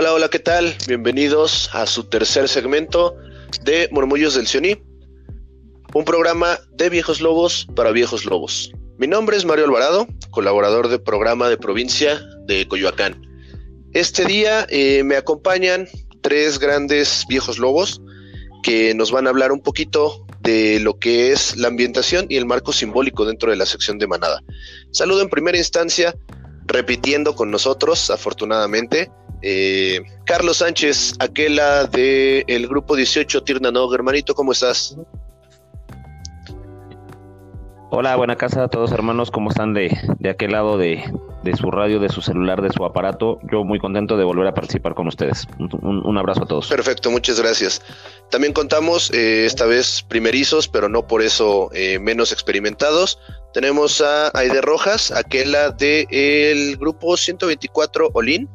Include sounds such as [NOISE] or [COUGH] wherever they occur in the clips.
Hola, hola, ¿qué tal? Bienvenidos a su tercer segmento de Murmullos del Sioní, un programa de viejos lobos para viejos lobos. Mi nombre es Mario Alvarado, colaborador de programa de provincia de Coyoacán. Este día eh, me acompañan tres grandes viejos lobos que nos van a hablar un poquito de lo que es la ambientación y el marco simbólico dentro de la sección de manada. Saludo en primera instancia, repitiendo con nosotros, afortunadamente, eh, Carlos Sánchez, aquela del el grupo 18 Tirnanog, hermanito, ¿cómo estás? Hola, buena casa a todos hermanos, ¿cómo están de, de aquel lado de, de, su radio, de su celular, de su aparato? Yo muy contento de volver a participar con ustedes. Un, un abrazo a todos. Perfecto, muchas gracias. También contamos, eh, esta vez primerizos, pero no por eso eh, menos experimentados. Tenemos a Aide Rojas, aquella del el grupo 124 Olin.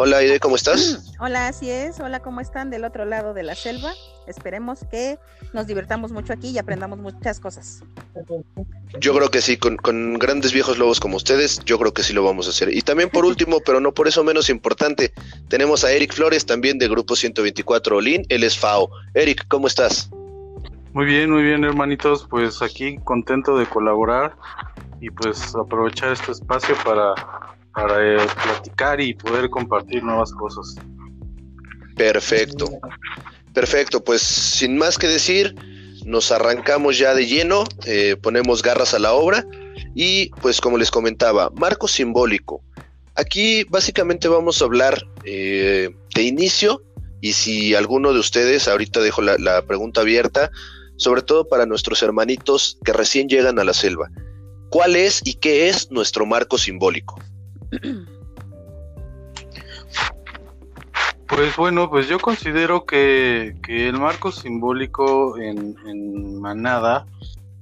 Hola Aide, ¿cómo estás? [CLEARS THROAT] Hola, así es. Hola, ¿cómo están del otro lado de la selva? Esperemos que nos divertamos mucho aquí y aprendamos muchas cosas. Yo creo que sí, con, con, grandes viejos lobos como ustedes, yo creo que sí lo vamos a hacer. Y también por [LAUGHS] último, pero no por eso menos importante, tenemos a Eric Flores, también de Grupo 124 Olin, él es FAO. Eric, ¿cómo estás? Muy bien, muy bien, hermanitos, pues aquí contento de colaborar y pues aprovechar este espacio para para eh, platicar y poder compartir nuevas cosas. Perfecto. Perfecto, pues sin más que decir, nos arrancamos ya de lleno, eh, ponemos garras a la obra y pues como les comentaba, marco simbólico. Aquí básicamente vamos a hablar eh, de inicio y si alguno de ustedes, ahorita dejo la, la pregunta abierta, sobre todo para nuestros hermanitos que recién llegan a la selva, ¿cuál es y qué es nuestro marco simbólico? Pues bueno, pues yo considero que, el marco simbólico en, manada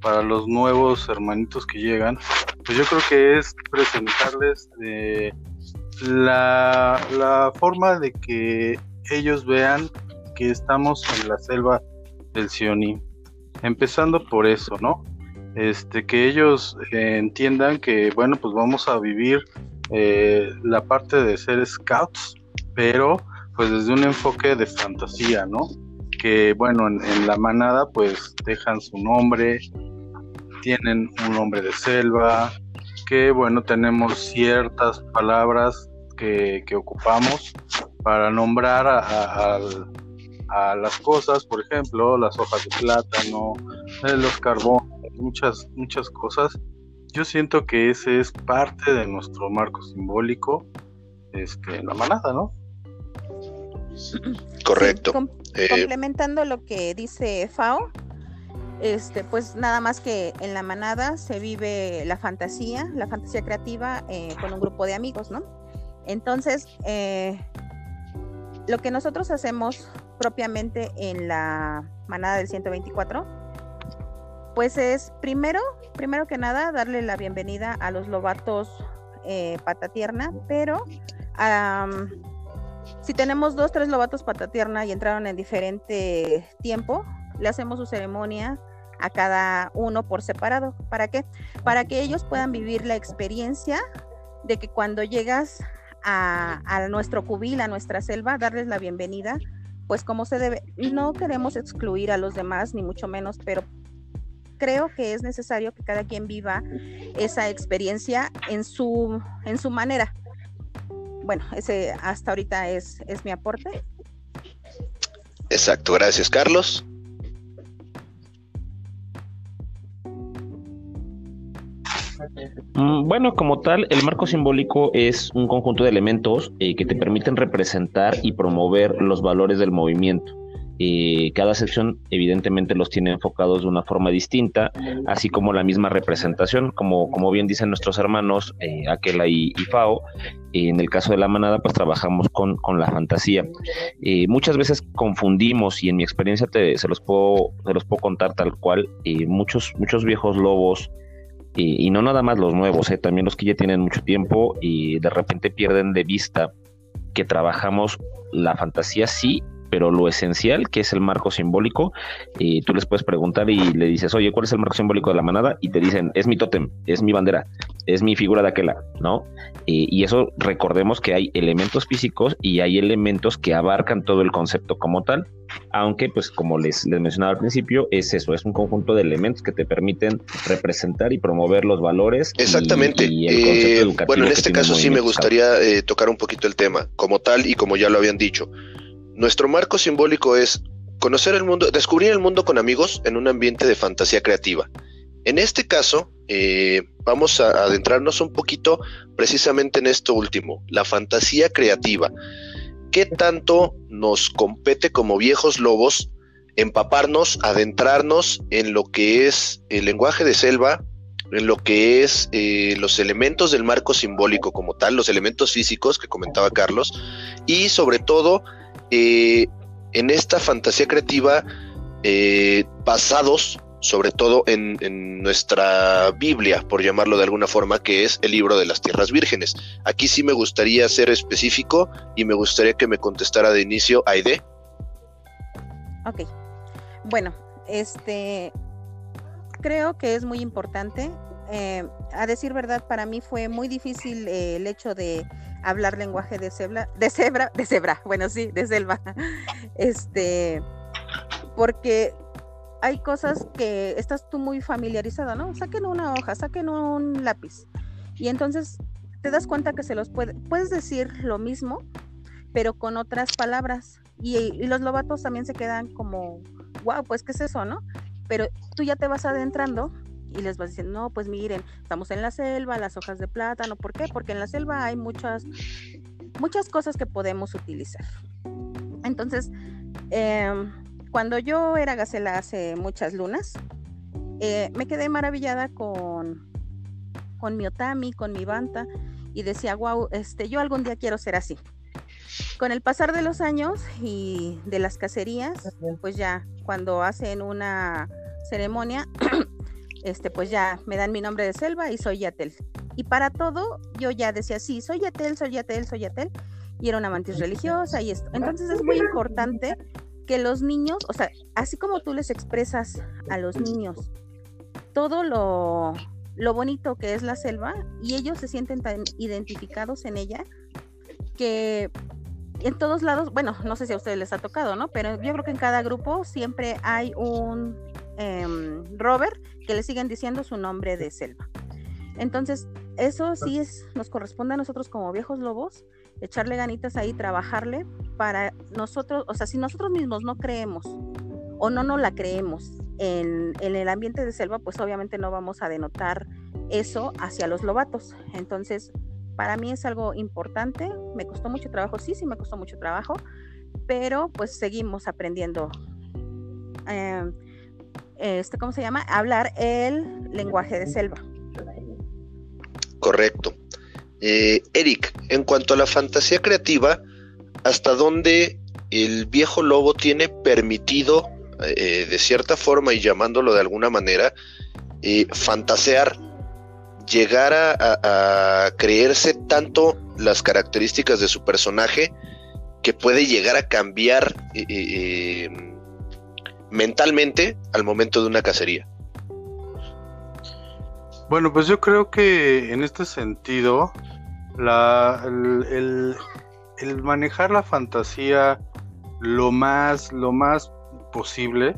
para los nuevos hermanitos que llegan, pues yo creo que es presentarles eh, la, la forma de que ellos vean que estamos en la selva del Sioní. Empezando por eso, ¿no? Este, que ellos eh, entiendan que, bueno, pues vamos a vivir eh, la parte de ser scouts, pero pues desde un enfoque de fantasía, ¿no? Que bueno, en, la manada pues dejan su nombre, tienen un nombre de selva, que bueno, tenemos ciertas palabras que, ocupamos para nombrar a, a, las cosas, por ejemplo, las hojas de plátano, eh, los carbones, muchas, muchas cosas yo siento que ese es parte de nuestro marco simbólico este, en la manada, ¿no? [CLEARS THROAT] Correcto. Eh, complementando lo que dice Fao, este, pues nada más que en la manada se vive la fantasía, la fantasía creativa eh, con un grupo de amigos, ¿no? Entonces, eh, lo que nosotros hacemos propiamente en la manada del 124 pues es primero, primero que nada, darle la bienvenida a los lobatos eh, pata tierna, pero si tenemos dos, tres lobatos pata tierna y entraron en diferente tiempo, le hacemos su ceremonia a cada uno por separado. ¿Para qué? Para que ellos puedan vivir la experiencia de que cuando llegas a, a nuestro cubil, a nuestra selva, darles la bienvenida, pues como se debe. No queremos excluir a los demás, ni mucho menos, pero creo que es necesario que cada quien viva esa experiencia en su, en su manera. Bueno, ese hasta ahorita es, es mi aporte. Exacto, gracias Carlos. Mm, bueno, como tal, el marco simbólico es un conjunto de elementos eh, que te permiten representar y promover los valores del movimiento cada sección evidentemente los tiene enfocados de una forma distinta, así como la misma representación, como, como bien dicen nuestros hermanos eh, Aquela y, Fao, en el caso de la manada pues trabajamos con, la fantasía. Eh, muchas veces confundimos y en mi experiencia te, se, los puedo, se los puedo contar tal cual, eh, muchos, muchos viejos lobos y no nada más los nuevos, también los que ya tienen mucho tiempo y de repente pierden de vista que trabajamos la fantasía sí, pero lo esencial, que es el marco simbólico, y tú les puedes preguntar y le dices, oye, ¿cuál es el marco simbólico de la manada? Y te dicen, es mi tótem, es mi bandera, es mi figura de aquella, ¿no? y eso recordemos que hay elementos físicos y hay elementos que abarcan todo el concepto como tal, aunque pues como les, les mencionaba al principio, es eso, es un conjunto de elementos que te permiten representar y promover los valores. Exactamente. Eh, bueno, en este caso sí me gustaría eh, tocar un poquito el tema, como tal y como ya lo habían dicho. Nuestro marco simbólico es conocer el mundo, descubrir el mundo con amigos en un ambiente de fantasía creativa. En este caso, eh, vamos a adentrarnos un poquito precisamente en esto último, la fantasía creativa. ¿Qué tanto nos compete como viejos lobos empaparnos, adentrarnos en lo que es el lenguaje de selva, en lo que es eh, los elementos del marco simbólico como tal, los elementos físicos que comentaba Carlos, y sobre todo eh, en esta fantasía creativa basados sobre todo en, nuestra Biblia, por llamarlo de alguna forma, que es el libro de las tierras vírgenes. Aquí sí me gustaría ser específico y me gustaría que me contestara de inicio Aide. Ok. Bueno, este creo que es muy importante. Eh, a decir verdad, para mí fue muy difícil eh, el hecho de hablar lenguaje de cebra, de cebra, de cebra, bueno, sí, de selva. [LAUGHS] Este, porque hay cosas que estás tú muy familiarizada, ¿no? Saquen una hoja, saquen un lápiz. Y entonces te das cuenta que se los puede, puedes decir lo mismo, pero con otras palabras. Y, los lobatos también se quedan como, wow, pues ¿qué es eso, no? Pero tú ya te vas adentrando y les vas diciendo, no, pues miren, estamos en la selva, las hojas de plátano, ¿por qué? Porque en la selva hay muchas, muchas cosas que podemos utilizar. Entonces, eh, cuando yo era Gacela hace muchas lunas, eh, me quedé maravillada con, con mi Otami, con mi Banta, y decía, wow, este, yo algún día quiero ser así. Con el pasar de los años y de las cacerías, pues ya cuando hacen una ceremonia, [CLEARS THROAT] este, pues ya me dan mi nombre de selva y soy Yatel. Y para todo yo ya decía, sí, soy Yatel, soy Yatel, soy Yatel. Y era una mantis religiosa y esto. Entonces es muy importante que los niños, o sea, así como tú les expresas a los niños todo lo, lo bonito que es la selva y ellos se sienten tan identificados en ella que en todos lados, bueno, no sé si a ustedes les ha tocado, ¿no? Pero yo creo que en cada grupo siempre hay un eh, rover que le siguen diciendo su nombre de selva. Entonces, eso sí es, nos corresponde a nosotros como viejos lobos, echarle ganitas ahí, trabajarle para nosotros, o sea, si nosotros mismos no creemos o no nos la creemos en, el ambiente de selva, pues obviamente no vamos a denotar eso hacia los lobatos. Entonces, para mí es algo importante, me costó mucho trabajo, sí, sí me costó mucho trabajo, pero pues seguimos aprendiendo. Em, este, ¿Cómo se llama? Hablar el lenguaje de selva. Correcto. Eh, Eric, en cuanto a la fantasía creativa, ¿hasta dónde el viejo lobo tiene permitido, eh, de cierta forma y llamándolo de alguna manera, eh, fantasear, llegar a, creerse tanto las características de su personaje que puede llegar a cambiar mentalmente al momento de una cacería? Bueno, pues yo creo que en este sentido, la, el, manejar la fantasía lo más, lo más posible,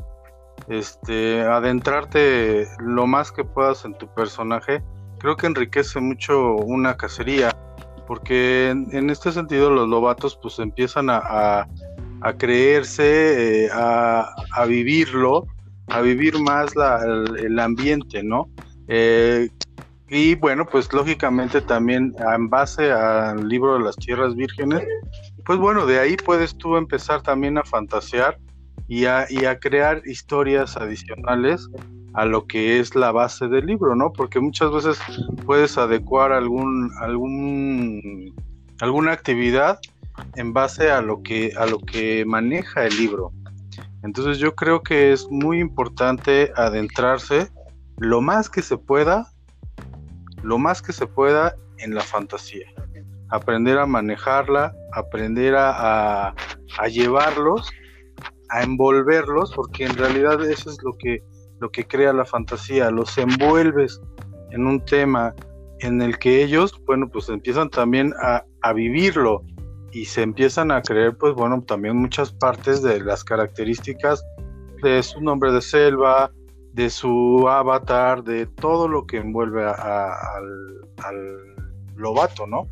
este, adentrarte lo más que puedas en tu personaje, creo que enriquece mucho una cacería, porque en, este sentido los lobatos pues empiezan a, creerse, eh, a, vivirlo, a vivir más el ambiente, ¿no? Eh, y bueno, pues lógicamente también en base al libro de las tierras vírgenes, pues bueno, de ahí puedes tú empezar también a fantasear y a, y a crear historias adicionales a lo que es la base del libro, ¿no? Porque muchas veces puedes adecuar algún, algún, alguna actividad en base a lo que, a lo que maneja el libro. Entonces yo creo que es muy importante adentrarse lo más que se pueda, lo más que se pueda en la fantasía. Aprender a manejarla, aprender a, a, llevarlos a envolverlos, porque en realidad eso es lo que, lo que crea la fantasía, los envuelves en un tema en el que ellos, bueno, pues empiezan también a, a vivirlo y se empiezan a creer, pues bueno, también muchas partes de las características de su nombre de selva, de su avatar, de todo lo que envuelve al, al, lobato, ¿no?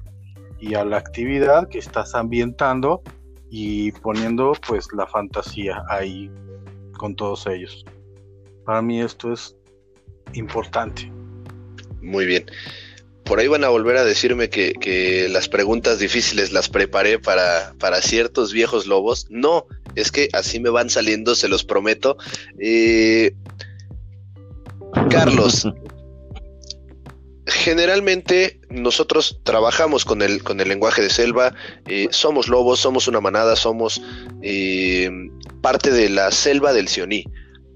Y a la actividad que estás ambientando y poniendo pues la fantasía ahí con todos ellos. Para mí esto es importante. Muy bien. Por ahí van a volver a decirme que, las preguntas difíciles las preparé para, para, ciertos viejos lobos. No, es que así me van saliendo, se los prometo. Eh, Carlos, [LAUGHS] generalmente nosotros trabajamos con el, con el lenguaje de selva, eh, somos lobos, somos una manada, somos eh, parte de la selva del Sioní.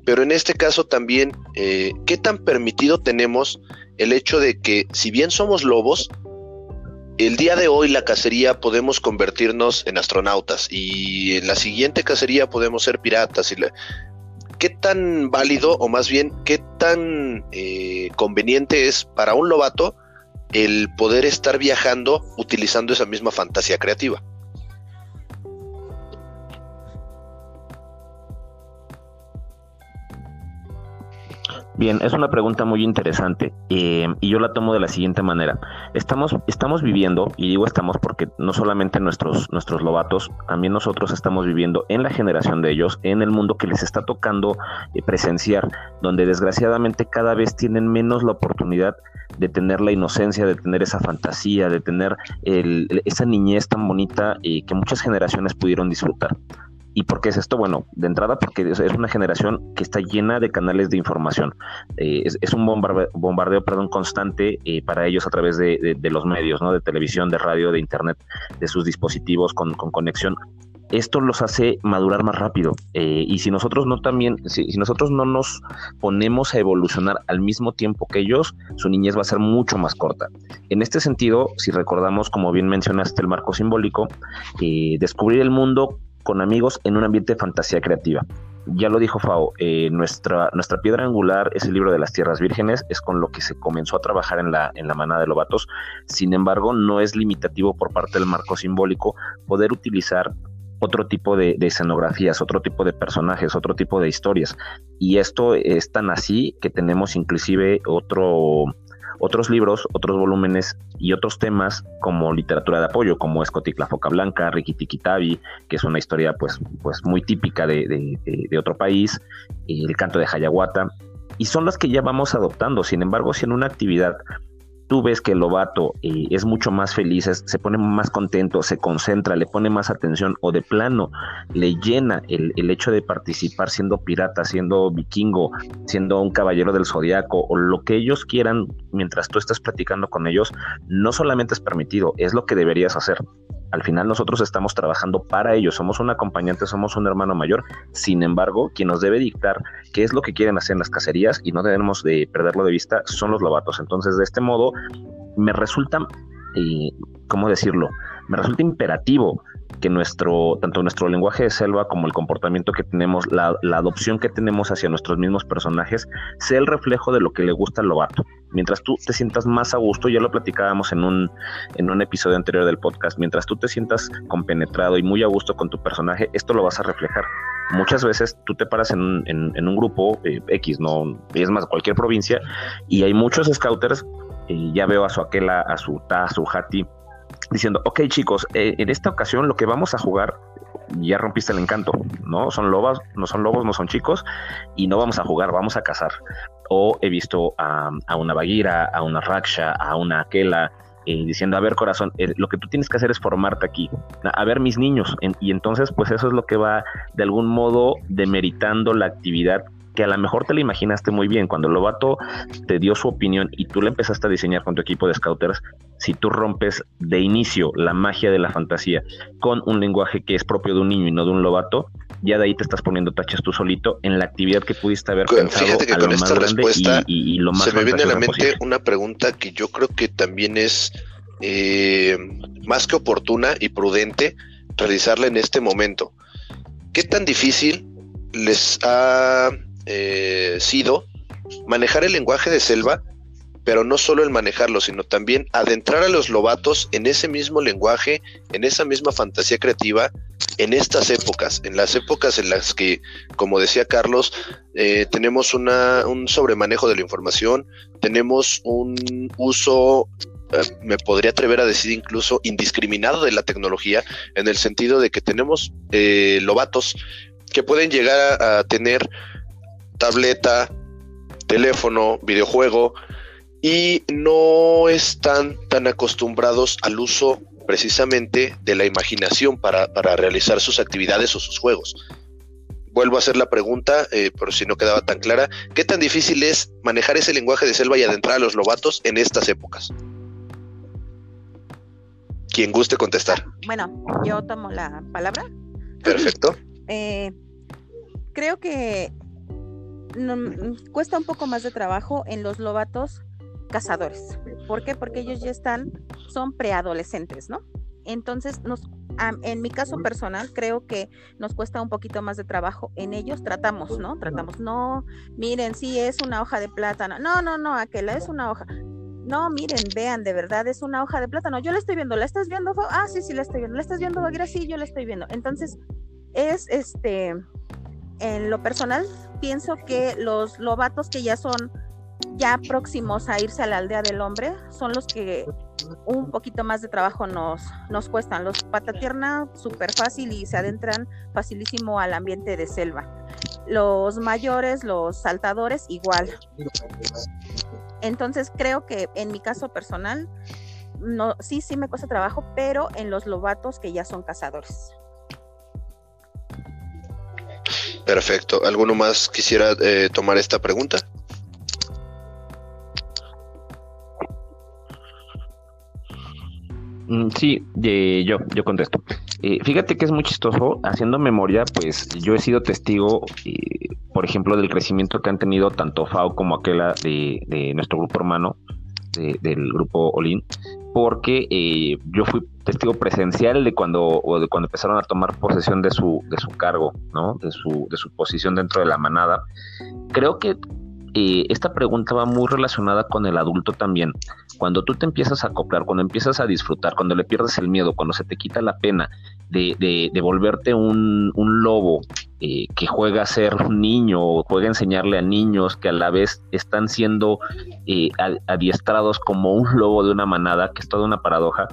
Pero en este caso también, eh, ¿qué tan permitido tenemos el hecho de que si bien somos lobos, el día de hoy la cacería podemos convertirnos en astronautas y en la siguiente cacería podemos ser piratas y ¿qué tan válido o más bien qué tan eh, conveniente es para un lobato el poder estar viajando utilizando esa misma fantasía creativa? Bien, es una pregunta muy interesante eh, y yo la tomo de la siguiente manera. Estamos, estamos viviendo, y digo estamos porque no solamente nuestros, nuestros lobatos, también nosotros estamos viviendo en la generación de ellos, en el mundo que les está tocando eh, presenciar, donde desgraciadamente cada vez tienen menos la oportunidad de tener la inocencia, de tener esa fantasía, de tener esa niñez tan bonita eh, que muchas generaciones pudieron disfrutar. ¿Y por qué es esto? Bueno, de entrada porque es una generación que está llena de canales de información. Eh, es, un bombardeo, perdón, constante eh, para ellos a través de, los medios, ¿no? de televisión, de radio, de internet, de sus dispositivos con, conexión. Esto los hace madurar más rápido. Eh, y si nosotros no también, si nosotros no nos ponemos a evolucionar al mismo tiempo que ellos, su niñez va a ser mucho más corta. En este sentido, si recordamos, como bien mencionaste, el marco simbólico, descubrir el mundo con amigos en un ambiente de fantasía creativa. Ya lo dijo Fao, eh, nuestra, nuestra piedra angular es el libro de las tierras vírgenes, es con lo que se comenzó a trabajar en la, en la manada de lobatos. Sin embargo, no es limitativo por parte del marco simbólico poder utilizar otro tipo de, de, escenografías, otro tipo de personajes, otro tipo de historias. Y esto es tan así que tenemos inclusive otro, otros libros, otros volúmenes y otros temas como literatura de apoyo, como Escoticla Foca Blanca, Riquitikitabi, que es una historia pues, pues muy típica de, de otro país, el canto de Hayaguata, y son las que ya vamos adoptando. Sin embargo, si en una actividad tú ves que el lobato eh, es mucho más feliz, se pone más contento, se concentra, le pone más atención o de plano le llena el, el, hecho de participar siendo pirata, siendo vikingo, siendo un caballero del zodiaco o lo que ellos quieran mientras tú estás platicando con ellos, no solamente es permitido, es lo que deberías hacer. Al final nosotros estamos trabajando para ellos, somos un acompañante, somos un hermano mayor, sin embargo, quien nos debe dictar qué es lo que quieren hacer en las cacerías y no debemos de perderlo de vista son los lobatos. Entonces, de este modo, me resulta, eh, ¿cómo decirlo? Me resulta imperativo que nuestro, tanto nuestro lenguaje de selva como el comportamiento que tenemos, la, adopción que tenemos hacia nuestros mismos personajes, sea el reflejo de lo que le gusta al lobato. Mientras tú te sientas más a gusto, ya lo platicábamos en un, en un episodio anterior del podcast, mientras tú te sientas compenetrado y muy a gusto con tu personaje, esto lo vas a reflejar. Muchas veces tú te paras en un, en, un grupo eh, X, no, es más, cualquier provincia, y hay muchos scouters, y ya veo a su aquela, a su ta, a su hati, diciendo, ok chicos, eh, en esta ocasión lo que vamos a jugar, ya rompiste el encanto, ¿no? Son lobas, no son lobos, no son chicos, y no vamos a jugar, vamos a cazar. O he visto a, una Bagira, a una Raksha, a una Aquela, eh, diciendo, a ver corazón, eh, lo que tú tienes que hacer es formarte aquí, a ver mis niños, y entonces pues eso es lo que va de algún modo demeritando la actividad que a lo mejor te la imaginaste muy bien. Cuando el Lobato te dio su opinión y tú le empezaste a diseñar con tu equipo de scouters, si tú rompes de inicio la magia de la fantasía con un lenguaje que es propio de un niño y no de un Lobato, ya de ahí te estás poniendo taches tú solito en la actividad que pudiste haber pensado que con esta respuesta y, lo más se me viene a la mente una pregunta que yo creo que también es eh, más que oportuna y prudente realizarla en este momento. ¿Qué tan difícil les ha eh, sido manejar el lenguaje de selva, pero no solo el manejarlo, sino también adentrar a los lobatos en ese mismo lenguaje, en esa misma fantasía creativa, en estas épocas, en las épocas en las que, como decía Carlos, eh, tenemos una, un sobremanejo de la información, tenemos un uso eh, me podría atrever a decir incluso indiscriminado de la tecnología, en el sentido de que tenemos eh, lobatos que pueden llegar a, tener tableta, teléfono, videojuego, y no están tan acostumbrados al uso precisamente de la imaginación para, realizar sus actividades o sus juegos. Vuelvo a hacer la pregunta, eh, por si no quedaba tan clara, ¿qué tan difícil es manejar ese lenguaje de selva y adentrar a los lobatos en estas épocas? Quien guste contestar. Bueno, yo tomo la palabra. Perfecto. [LAUGHS] Eh, creo que cuesta un poco más de trabajo en los lobatos cazadores. ¿Por qué? Porque ellos ya están, son preadolescentes, ¿no? Entonces, nos, en mi caso personal, creo que nos cuesta un poquito más de trabajo en ellos. Tratamos, ¿no? Tratamos, no, miren, sí es una hoja de plátano. No, no, no, aquella es una hoja. No, miren, vean, de verdad es una hoja de plátano. Yo la estoy viendo, ¿la estás viendo? Ah, sí, sí, la estoy viendo. ¿La estás viendo, Baguera? Sí, yo la estoy viendo. Entonces, es este, en lo personal, pienso que los lobatos que ya son ya próximos a irse a la aldea del hombre son los que un poquito más de trabajo nos, nos cuestan. Los patatierna súper fácil y se adentran facilísimo al ambiente de selva. Los mayores, los saltadores, igual. Entonces creo que en mi caso personal, no, sí, sí me cuesta trabajo, pero en los lobatos que ya son cazadores. Perfecto. ¿Alguno más quisiera eh, tomar esta pregunta? Mm, sí, yo, yo contesto. Eh, fíjate que es muy chistoso, haciendo memoria, pues yo he sido testigo, eh, por ejemplo, del crecimiento que han tenido tanto FAO como aquella de, nuestro grupo hermano, del grupo Olin, porque eh, yo fui testigo presencial de cuando, de cuando empezaron a tomar posesión de su, de su cargo, ¿no? De su, de su posición dentro de la manada. Creo que esta pregunta va muy relacionada con el adulto también. Cuando tú te empiezas a acoplar, cuando empiezas a disfrutar, cuando le pierdes el miedo, cuando se te quita la pena de, de, volverte un, lobo eh, que juega a ser un niño o juega a enseñarle a niños que a la vez están siendo eh, adiestrados como un lobo de una manada, que es toda una paradoja,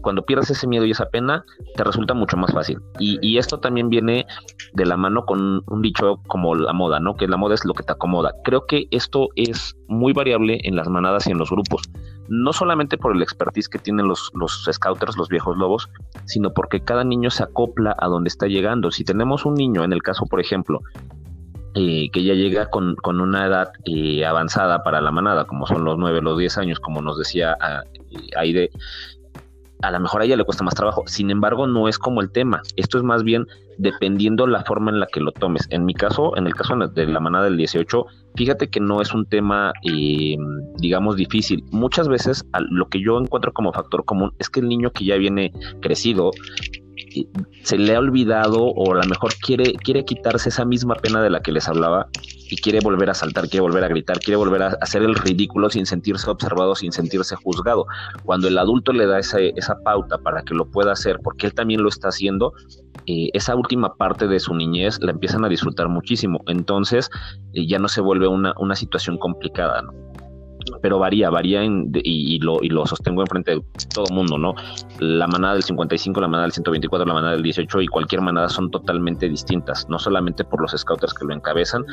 cuando pierdes ese miedo y esa pena, te resulta mucho más fácil. Y, esto también viene de la mano con un dicho como la moda, ¿no? Que la moda es lo que te acomoda. Creo que esto es muy variable en las manadas y en los grupos. No solamente por el expertise que tienen los, los scouters, los viejos lobos, sino porque cada niño se acopla a donde está llegando. Si tenemos un niño, en el caso, por ejemplo, eh, que ya llega con, una edad eh, avanzada para la manada, como son los 9, los 10 años, como nos decía ah, Aide, a lo mejor a ella le cuesta más trabajo. Sin embargo, no es como el tema. Esto es más bien dependiendo la forma en la que lo tomes. En mi caso, en el caso de la manada del 18, fíjate que no es un tema, eh, digamos, difícil. Muchas veces lo que yo encuentro como factor común es que el niño que ya viene crecido se le ha olvidado o a lo mejor quiere, quiere quitarse esa misma pena de la que les hablaba y quiere volver a saltar, quiere volver a gritar, quiere volver a hacer el ridículo sin sentirse observado, sin sentirse juzgado. Cuando el adulto le da esa, esa pauta para que lo pueda hacer, porque él también lo está haciendo, eh, esa última parte de su niñez la empiezan a disfrutar muchísimo. Entonces eh, ya no se vuelve una, una situación complicada, ¿no? Pero varía, varía y, lo, y lo sostengo enfrente de todo el mundo, ¿no? La manada del 55, la manada del 124, la manada del 18 y cualquier manada son totalmente distintas, no solamente por los scouters que lo encabezan,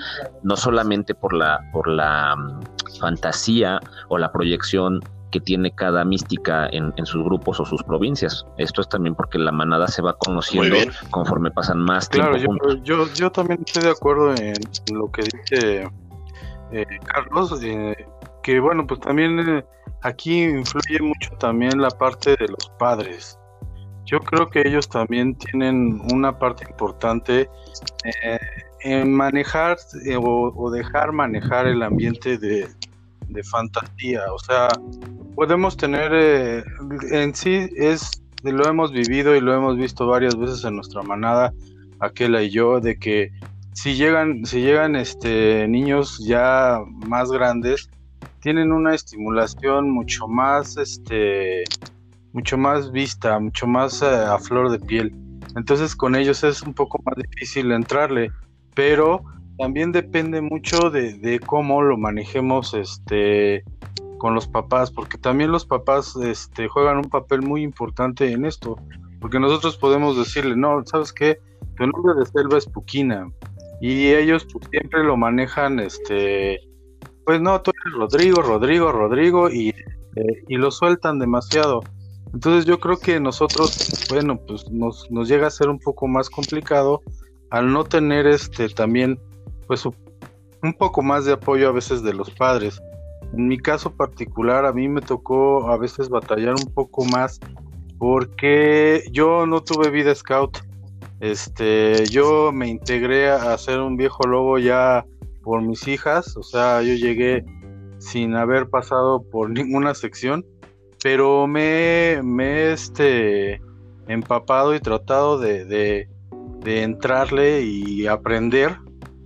no solamente por la, por la mm, fantasía o la proyección que tiene cada mística en, sus grupos o sus provincias. Esto es también porque la manada se va conociendo conforme pasan más tiempo. Claro, yo, yo, también estoy de acuerdo en lo que dice eh, Carlos. Eh, que bueno, pues también eh, aquí influye mucho también la parte de los padres. Yo creo que ellos también tienen una parte importante eh, en manejar eh, o, dejar manejar el ambiente de, fantasía. O sea, podemos tener en sí, es lo hemos vivido y lo hemos visto varias veces en nuestra manada, aquella y yo, de que si llegan, si llegan este niños ya más grandes, tienen una estimulación mucho más este mucho más vista, mucho más eh, a flor de piel. Entonces con ellos es un poco más difícil entrarle, pero también depende mucho de, cómo lo manejemos este con los papás, porque también los papás este, juegan un papel muy importante en esto, porque nosotros podemos decirle, no, ¿sabes qué? Tu nombre de selva es Puquina, y ellos pues, siempre lo manejan, este, pues no, tú eres Rodrigo, Rodrigo, Rodrigo, y, eh, y lo sueltan demasiado. Entonces yo creo que nosotros, bueno, pues nos, nos llega a ser un poco más complicado al no tener este también, pues un poco más de apoyo a veces de los padres. En mi caso particular, a mí me tocó a veces batallar un poco más porque yo no tuve vida scout. Este, yo me integré a ser un viejo lobo ya por mis hijas, o sea, yo llegué sin haber pasado por [LAUGHS] ninguna sección, pero me, me este, empapado y tratado de, de, de entrarle y aprender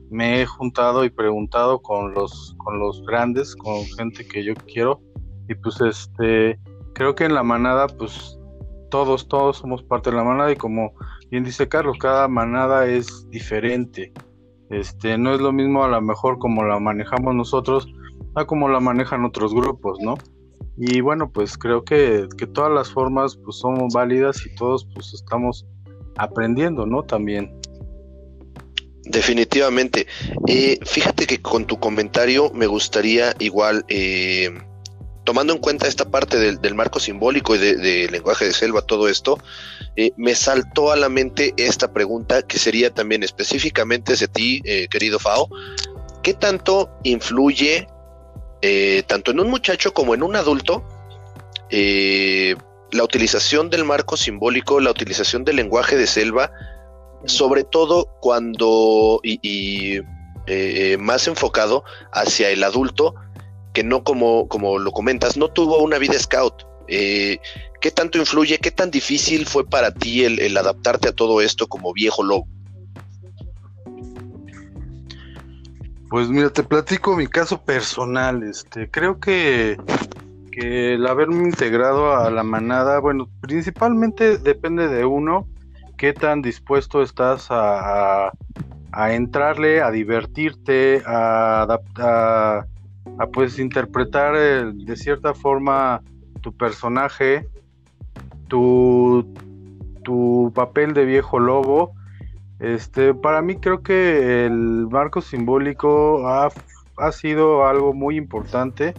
me he juntado y preguntado con los con los grandes, con gente que yo quiero y pues este creo que en la manada pues todos todos somos parte de la manada y como bien dice Carlos, cada manada es diferente. Este, no es lo mismo a lo mejor como la manejamos nosotros a como la manejan otros grupos, ¿no? Y bueno, pues creo que, que todas las formas pues son válidas y todos pues estamos aprendiendo, ¿no? También. Definitivamente. Eh, fíjate que con tu comentario me gustaría igual, eh, tomando en cuenta esta parte del, marco simbólico y del de lenguaje de selva, todo esto, eh, me saltó a la mente esta pregunta que sería también específicamente hacia ti, querido Fao. ¿Qué tanto influye, tanto en un muchacho como en un adulto, la utilización del marco simbólico, la utilización del lenguaje de selva? sobre todo cuando, y, eh, más enfocado hacia el adulto, que no como, como lo comentas, no tuvo una vida scout. Eh, ¿Qué tanto influye, qué tan difícil fue para ti el, adaptarte a todo esto como viejo lobo? Pues mira, te platico mi caso personal. Este, creo que, que el haberme integrado a la manada, bueno, principalmente depende de uno qué tan dispuesto estás a, a, entrarle, a divertirte, a, a, a pues interpretar de cierta forma tu personaje, tu, tu papel de viejo lobo. Este, para mí creo que el marco simbólico ha, ha sido algo muy importante.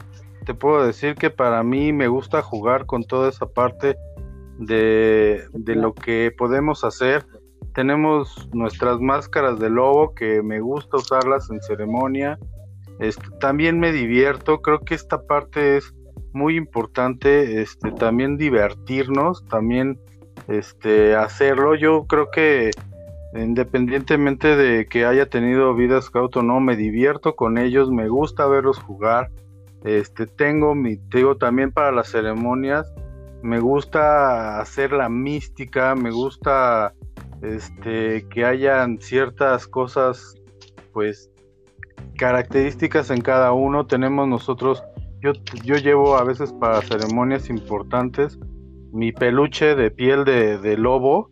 Te puedo decir que para mí me gusta jugar con toda esa parte de, lo que podemos hacer. Tenemos nuestras máscaras de lobo que me gusta usarlas en ceremonia. Este, también me divierto, creo que esta parte es muy importante, este, también divertirnos, también este, hacerlo. Yo creo que independientemente de que haya tenido vida scout o no, me divierto con ellos, me gusta verlos jugar. Este, tengo mi, digo, también para las ceremonias, me gusta hacer la mística, me gusta este que hayan ciertas cosas pues características en cada uno. Tenemos nosotros yo yo llevo a veces para ceremonias importantes mi peluche de piel de, lobo.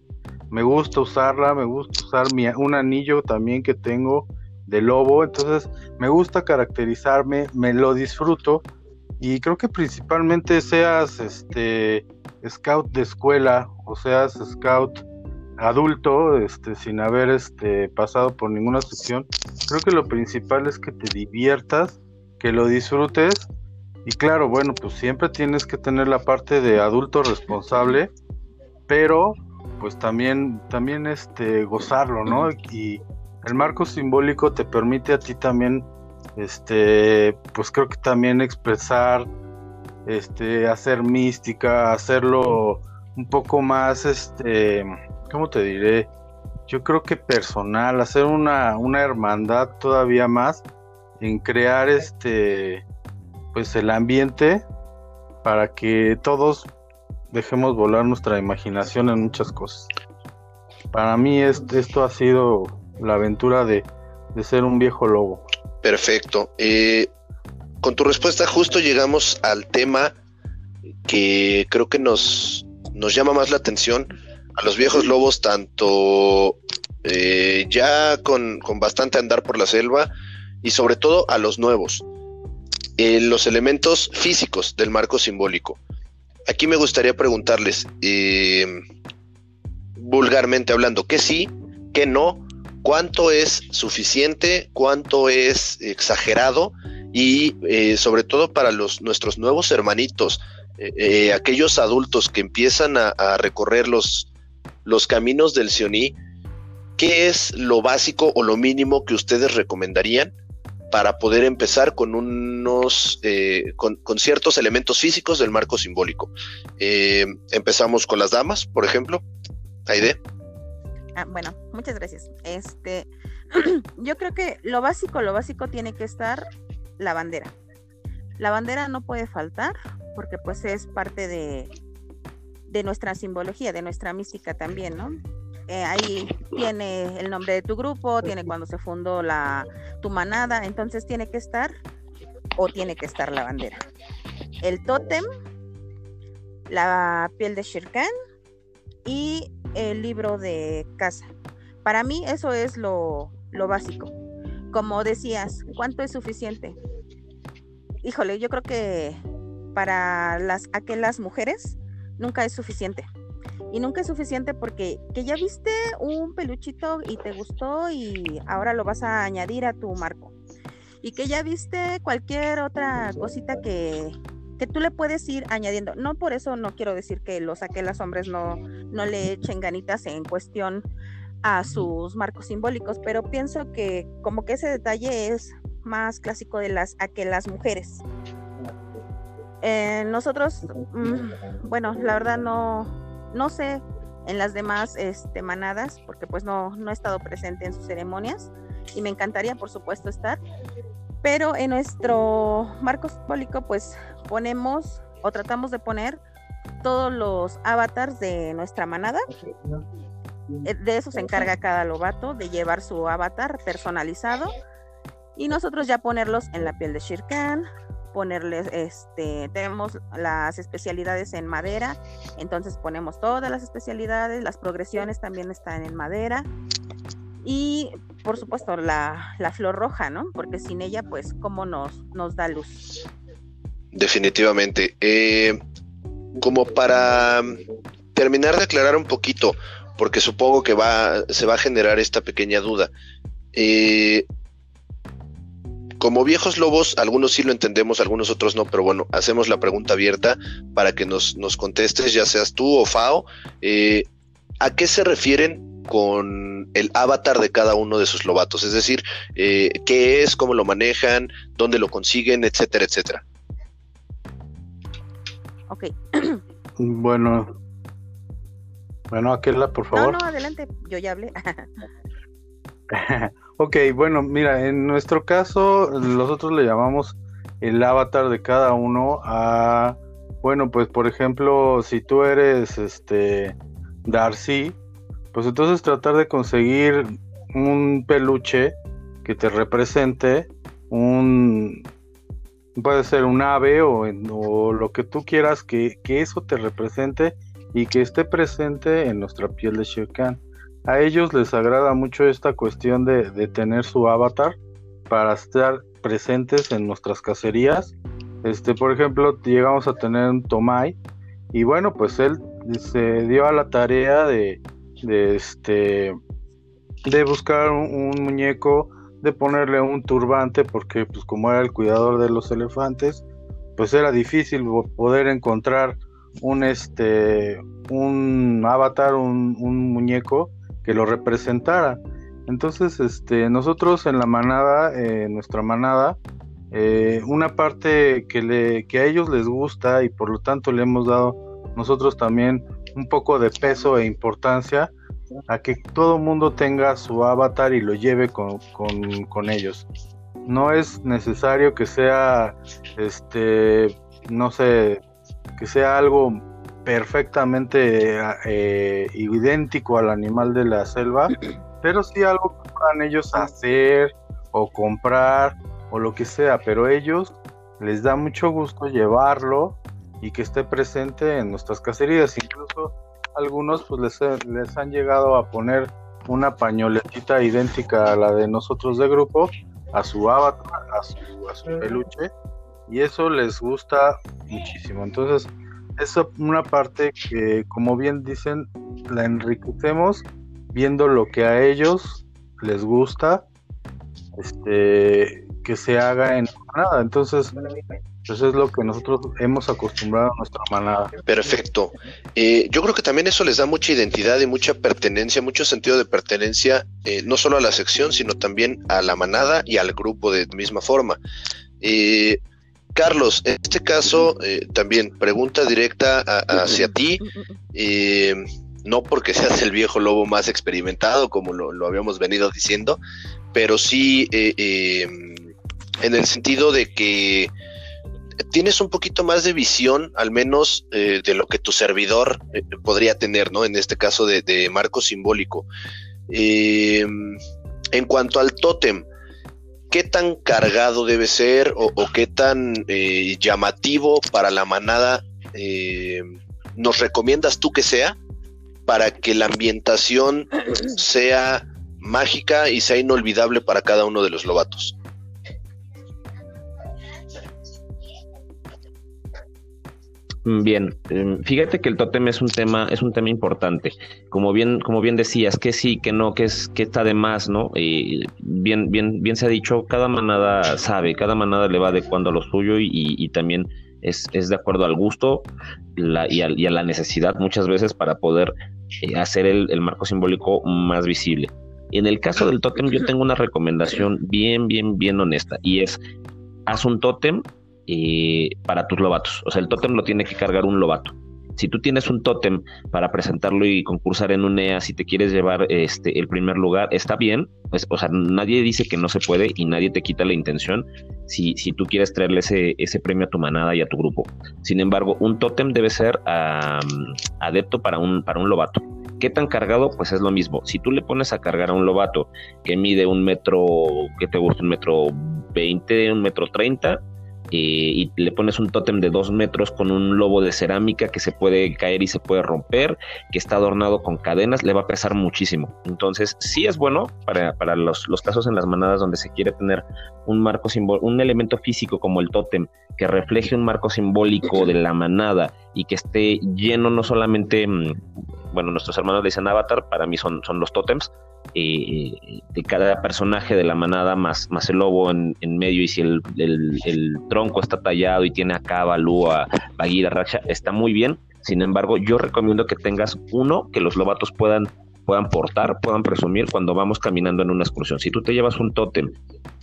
Me gusta usarla, me gusta usar mi, un anillo también que tengo de lobo. Entonces me gusta caracterizarme, me lo disfruto y creo que principalmente seas este scout de escuela o seas scout adulto, este, sin haber este, pasado por ninguna sección, creo que lo principal es que te diviertas, que lo disfrutes y claro, bueno, pues siempre tienes que tener la parte de adulto responsable, pero pues también, también este, gozarlo, ¿no? Y el marco simbólico te permite a ti también este, pues creo que también expresar, este, hacer mística, hacerlo un poco más, este, ¿cómo te diré? Yo creo que personal, hacer una, una hermandad todavía más en crear este, pues el ambiente para que todos dejemos volar nuestra imaginación en muchas cosas. Para mí esto ha sido la aventura de de ser un viejo lobo. Perfecto. Eh, con tu respuesta justo llegamos al tema que creo que nos, nos llama más la atención a los viejos lobos, tanto eh, ya con, bastante andar por la selva y sobre todo a los nuevos, eh, los elementos físicos del marco simbólico. Aquí me gustaría preguntarles, eh, vulgarmente hablando, ¿qué sí, qué no, cuánto es suficiente, cuánto es exagerado y sobre todo para los, nuestros nuevos hermanitos, aquellos adultos que empiezan a, recorrer los, los caminos del Sioní, ¿qué es lo básico o lo mínimo que ustedes recomendarían para poder empezar con unos eh, con, ciertos elementos físicos del marco simbólico? Eh, empezamos con las damas, por ejemplo. Aide. Ah, bueno, muchas gracias. Este, [CLEARS THROAT] yo creo que lo básico, lo básico tiene que estar la bandera. La bandera no puede faltar porque pues es parte de, de nuestra simbología, de nuestra mística también, ¿no? Eh, ahí tiene el nombre de tu grupo, tiene cuando se fundó la tu manada, entonces tiene que estar o tiene que estar la bandera. El tótem, la piel de Shirkan y el libro de casa. Para mí eso es lo, lo básico. Como decías, ¿cuánto es suficiente? Híjole, yo creo que para las aquellas mujeres nunca es suficiente. Y nunca es suficiente porque que ya viste un peluchito y te gustó y ahora lo vas a añadir a tu marco. Y que ya viste cualquier otra cosita que, que tú le puedes ir añadiendo. No por eso no quiero decir que los aquelas hombres no, no le echen ganitas en cuestión a sus marcos simbólicos, pero pienso que como que ese detalle es más clásico de las aquelas mujeres. Eh, nosotros, mm, bueno, la verdad no, no sé en las demás este, manadas, porque pues no, no he estado presente en sus ceremonias y me encantaría, por supuesto, estar. Pero en nuestro marco simbólico, pues ponemos o tratamos de poner todos los avatars de nuestra manada. Eh, de eso se encarga cada lobato, de llevar su avatar personalizado y nosotros ya ponerlos en la piel de Shirkan, ponerles, este, tenemos las especialidades en madera, entonces ponemos todas las especialidades, las progresiones también están en madera y por supuesto la, la flor roja, ¿no? Porque sin ella, pues, ¿cómo nos, nos da luz? Definitivamente. Eh, como para terminar de aclarar un poquito, porque supongo que va, se va a generar esta pequeña duda. Eh, como viejos lobos, algunos sí lo entendemos, algunos otros no, pero bueno, hacemos la pregunta abierta para que nos, nos contestes, ya seas tú o Fao, eh, ¿a qué se refieren con el avatar de cada uno de sus lobatos? Es decir, eh, ¿qué es, cómo lo manejan, dónde lo consiguen, etcétera, etcétera? Ok. [CLEARS THROAT] bueno. Bueno, Aquela, por favor. No, no, adelante, yo ya hablé. [LAUGHS] [LAUGHS] ok, bueno, mira, en nuestro caso nosotros le llamamos el avatar de cada uno a, bueno, pues por ejemplo, si tú eres este Darcy, pues entonces tratar de conseguir un peluche que te represente, un puede ser un ave o, o lo que tú quieras que, que, eso te represente y que esté presente en nuestra piel de Shirkan a ellos les agrada mucho esta cuestión de, tener su avatar para estar presentes en nuestras cacerías. Este, por ejemplo, llegamos a tener un Tomai y bueno, pues él se dio a la tarea de, este de buscar un, muñeco, de ponerle un turbante porque pues como era el cuidador de los elefantes, pues era difícil poder encontrar un este un avatar, un, un muñeco que lo representara. Entonces, este, nosotros en la manada, en nuestra manada, eh, una parte que, le, que a ellos les gusta y por lo tanto le hemos dado nosotros también un poco de peso e importancia a que todo mundo tenga su avatar y lo lleve con, con, ellos. No es necesario que sea, este, no sé, que sea algo perfectamente eh, idéntico al animal de la selva, [CLEARS THROAT] pero sí algo que puedan ellos hacer o comprar o lo que sea, pero ellos les da mucho gusto llevarlo y que esté presente en nuestras cacerías. Incluso algunos pues les, les han llegado a poner una pañoletita idéntica a la de nosotros de grupo, a su avatar, a su, a su peluche, y eso les gusta muchísimo. Entonces, es una parte que, como bien dicen, la enriquecemos viendo lo que a ellos les gusta este, que se haga en manada. Entonces, eso es lo que nosotros hemos acostumbrado a nuestra manada. Perfecto. Eh, yo creo que también eso les da mucha identidad y mucha pertenencia, mucho sentido de pertenencia, eh, no solo a la sección, sino también a la manada y al grupo de misma forma. Eh, Carlos, en este caso, también pregunta directa hacia ti no porque seas el viejo lobo más experimentado, como lo, habíamos venido diciendo, pero sí en el sentido de que tienes un poquito más de visión, al menos eh, de lo que tu servidor eh, podría tener, ¿no? En este caso de, marco simbólico. Em, en cuanto al tótem, ¿qué tan cargado debe ser o, qué tan eh, llamativo para la manada nos recomiendas tú que sea para que la ambientación sea mágica y sea inolvidable para cada uno de los lobatos? Bien, em, fíjate que el tótem es un tema, es un tema importante. Como bien, como bien decías, que sí, que no, que es, que está de más, ¿no? Y bien, bien, bien se ha dicho, cada manada sabe, cada manada le va adecuando a lo suyo y, también es, de acuerdo al gusto y, a, la necesidad muchas veces para poder eh, hacer el, el marco simbólico más visible. En el caso del tótem, yo tengo una recomendación bien, bien, bien honesta y es haz un tótem eh, para tus lobatos. O sea, el tótem lo tiene que cargar un lobato. Si tú tienes un tótem para presentarlo y concursar en un EA, si te quieres llevar este el primer lugar, está bien. Pues, o sea, nadie dice que no se puede y nadie te quita la intención si, si tú quieres traerle ese, ese premio a tu manada y a tu grupo. Sin embargo, un tótem debe ser adepto para un, para un lobato. ¿Qué tan cargado? Pues es lo mismo. Si tú le pones a cargar a un lobato que mide un metro, que te gusta, un metro veinte, un metro treinta, y le pones un tótem de dos metros con un lobo de cerámica que se puede caer y se puede romper, que está adornado con cadenas, le va a pesar muchísimo. Entonces, sí es bueno para, los, casos en las manadas donde se quiere tener un marco simbólico, un elemento físico como el tótem que refleje un marco simbólico de la manada y que esté lleno no solamente, mm, bueno, nuestros hermanos le dicen avatar, para mí son, son los tótems, eh, de cada personaje de la manada más, más el lobo en, medio y si el, tronco está tallado y tiene acá Balúa, Bagheera, Racha, está muy bien. Sin embargo, yo recomiendo que tengas uno que los lobatos puedan puedan portar, puedan presumir cuando vamos caminando en una excursión. Si tú te llevas un tótem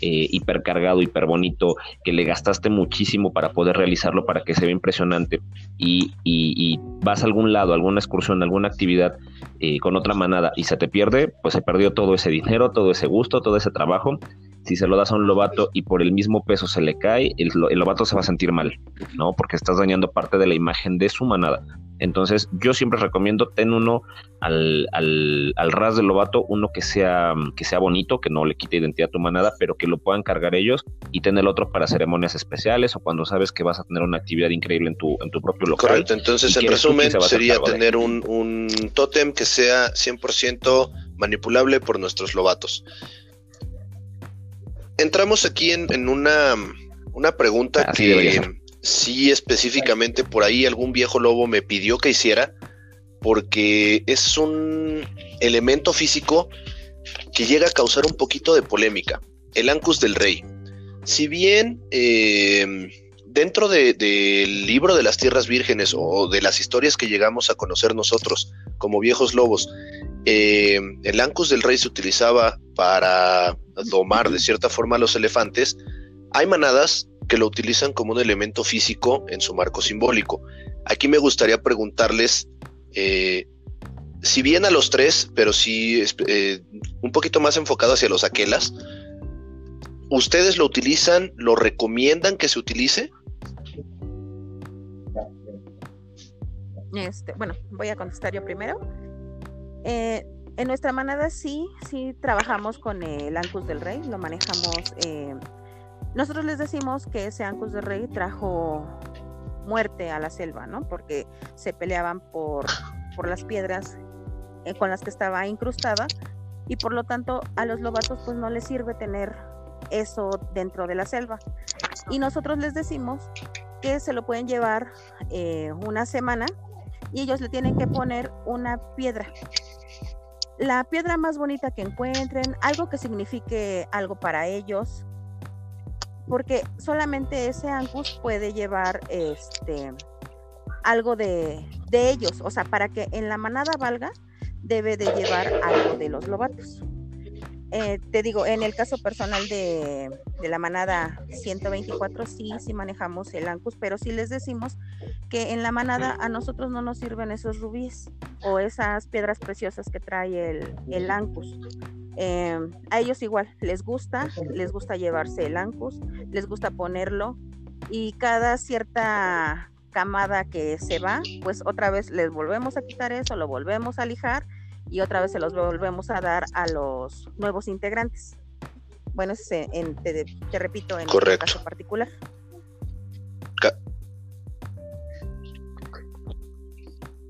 eh, hipercargado, hiper bonito, que le gastaste muchísimo para poder realizarlo, para que se vea impresionante, y, y, vas a algún lado, alguna excursión, alguna actividad eh, con otra manada y se te pierde, pues se perdió todo ese dinero, todo ese gusto, todo ese trabajo si se lo das a un lobato y por el mismo peso se le cae, el, lobato se va a sentir mal, ¿no? Porque estás dañando parte de la imagen de su manada. Entonces, yo siempre recomiendo ten uno al, al, al, ras del lobato, uno que sea, que sea bonito, que no le quite identidad a tu manada, pero que lo puedan cargar ellos y ten el otro para ceremonias especiales o cuando sabes que vas a tener una actividad increíble en tu, en tu propio local. Correcto, entonces en resumen sería tener un, un tótem que sea 100% manipulable por nuestros lobatos entramos aquí en, una, pregunta que sí específicamente por ahí algún viejo lobo me pidió que hiciera, porque es un elemento físico que llega a causar un poquito de polémica, el Ancus del Rey. Si bien eh, dentro del libro de las tierras vírgenes o de las historias que llegamos a conocer nosotros como viejos lobos, eh, el Ancus del Rey se utilizaba para domar de cierta forma a los elefantes, hay manadas que lo utilizan como un elemento físico en su marco simbólico. Aquí me gustaría preguntarles, eh, si bien a los tres, pero sí eh, un poquito más enfocado hacia los aquelas, ¿ustedes lo utilizan? ¿Lo recomiendan que se utilice? Este, bueno, voy a contestar yo primero. Eh, en nuestra manada sí, sí trabajamos con el Ancus del Rey, lo manejamos. Eh, nosotros les decimos que ese Ancus del Rey trajo muerte a la selva, ¿no? Porque se peleaban por, por las piedras eh, con las que estaba incrustada y por lo tanto a los lobatos pues no les sirve tener eso dentro de la selva. Y nosotros les decimos que se lo pueden llevar eh, una semana y ellos le tienen que poner una piedra. La piedra más bonita que encuentren, algo que signifique algo para ellos, porque solamente ese Angus puede llevar este algo de, de ellos, o sea, para que en la manada valga, debe de llevar algo de los lobatos. Eh, te digo, en el caso personal de, la manada 124, sí, sí manejamos el Ancus, pero sí les decimos que en la manada a nosotros no nos sirven esos rubíes o esas piedras preciosas que trae el, Ancus. Eh, a ellos igual, les gusta, les gusta llevarse el Ancus, les gusta ponerlo y cada cierta camada que se va, pues otra vez les volvemos a quitar eso, lo volvemos a lijar y otra vez se los volvemos a dar a los nuevos integrantes. Bueno, ese en, te, te, repito, en este caso particular.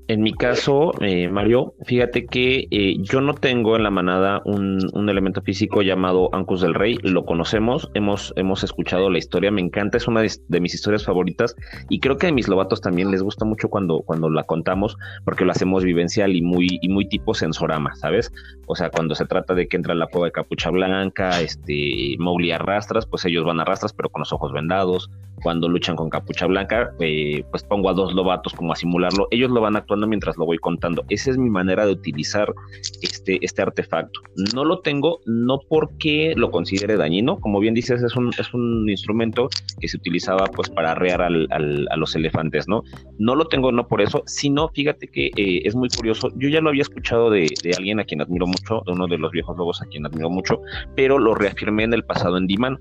En mi caso, eh, Mario, fíjate que eh, yo no tengo en la manada un, un, elemento físico llamado Ancus del Rey, lo conocemos, hemos, hemos escuchado la historia, me encanta, es una de, mis historias favoritas y creo que a mis lobatos también les gusta mucho cuando, cuando la contamos porque lo hacemos vivencial y muy, y muy tipo sensorama, ¿sabes? O sea, cuando se trata de que entra la prueba de capucha blanca, este, Mowgli arrastras, pues ellos van a arrastras pero con los ojos vendados, cuando luchan con capucha blanca, eh, pues pongo a dos lobatos como a simularlo, ellos lo van a actuar mientras lo voy contando. Esa es mi manera de utilizar este, este artefacto. No lo tengo no porque lo considere dañino, como bien dices, es un, es un instrumento que se utilizaba pues para arrear al, a los elefantes, ¿no? No lo tengo no por eso, sino fíjate que eh, es muy curioso, yo ya lo había escuchado de, de, alguien a quien admiro mucho, de uno de los viejos lobos a quien admiro mucho, pero lo reafirmé en el pasado en Diman,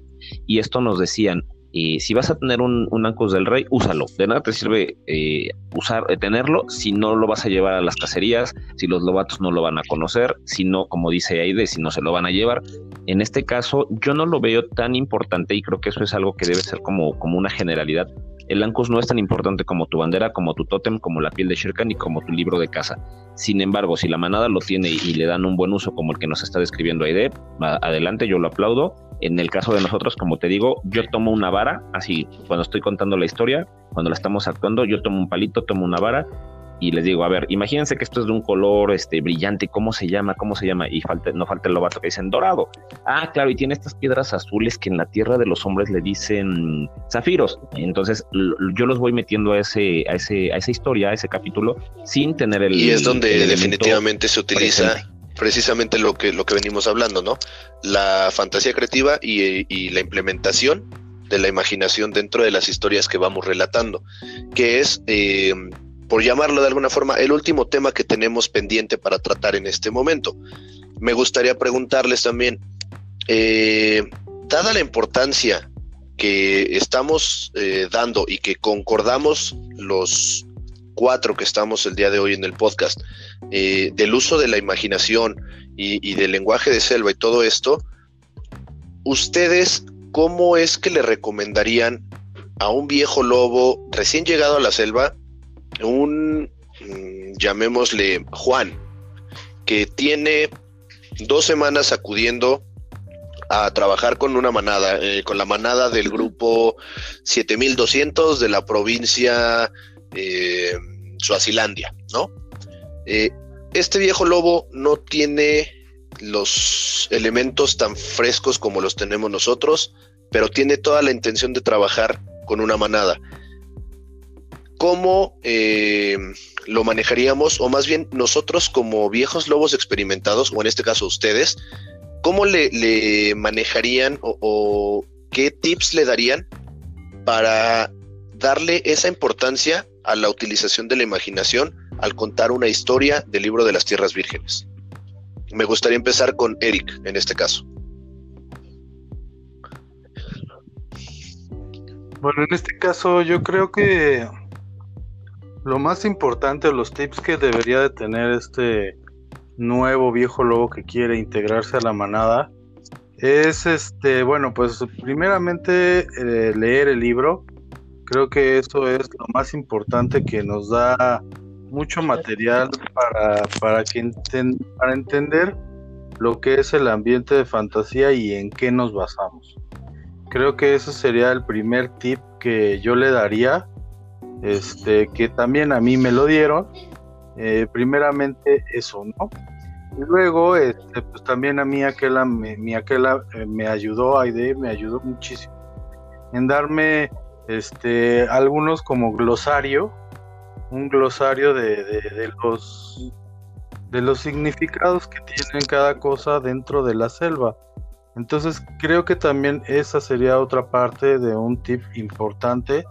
y esto nos decían, y si vas a tener un, un Ancus del Rey, úsalo. De nada te sirve eh, usar, eh, tenerlo si no lo vas a llevar a las cacerías, si los lobatos no lo van a conocer, si no, como dice Aide, si no se lo van a llevar. En este caso, yo no lo veo tan importante y creo que eso es algo que debe ser como, como una generalidad. El Ancus no es tan importante como tu bandera, como tu tótem, como la piel de Shirkan y como tu libro de casa. Sin embargo, si la manada lo tiene y, le dan un buen uso como el que nos está describiendo Aide, adelante, yo lo aplaudo en el caso de nosotros, como te digo, yo tomo una vara, así cuando estoy contando la historia, cuando la estamos actuando, yo tomo un palito, tomo una vara y les digo, a ver, imagínense que esto es de un color este brillante, ¿cómo se llama? ¿Cómo se llama? Y falta, no falta el lobato que dicen dorado. Ah, claro, y tiene estas piedras azules que en la tierra de los hombres le dicen zafiros. Entonces, yo los voy metiendo a ese, a ese, a esa historia, a ese capítulo, sin tener el. Y es donde definitivamente se utiliza precisamente lo que, lo que venimos hablando, ¿no? La fantasía creativa y, la implementación de la imaginación dentro de las historias que vamos relatando, que es, eh, por llamarlo de alguna forma, el último tema que tenemos pendiente para tratar en este momento. Me gustaría preguntarles también, eh, dada la importancia que estamos eh, dando y que concordamos los cuatro que estamos el día de hoy en el podcast, eh, del uso de la imaginación y, del lenguaje de selva y todo esto, ¿ustedes cómo es que le recomendarían a un viejo lobo recién llegado a la selva, un, mm, llamémosle Juan, que tiene dos semanas acudiendo a trabajar con una manada, eh, con la manada del grupo 7200 de la provincia eh, Suazilandia, ¿no? Eh, este viejo lobo no tiene los elementos tan frescos como los tenemos nosotros, pero tiene toda la intención de trabajar con una manada. ¿Cómo eh, lo manejaríamos? O más bien nosotros como viejos lobos experimentados, o en este caso ustedes, ¿cómo le, manejarían o qué tips le darían para darle esa importancia a la utilización de la imaginación al contar una historia del libro de las tierras vírgenes. Me gustaría empezar con Eric en este caso. Bueno, en este caso yo creo que lo más importante, los tips que debería de tener este nuevo viejo lobo que quiere integrarse a la manada es este, bueno, pues primeramente eh, leer el libro. Creo que eso es lo más importante que nos da mucho material para, para, que para entender lo que es el ambiente de fantasía y en qué nos basamos. Creo que ese sería el primer tip que yo le daría, este, que también a mí me lo dieron. Eh, primeramente eso, ¿no? Y luego, este, pues también a mí aquella, me, mi eh, me ayudó, Aide me ayudó muchísimo en darme este, algunos como glosario, un glosario de, de, los de los significados que tienen cada cosa dentro de la selva. Entonces creo que también esa sería otra parte de un tip importante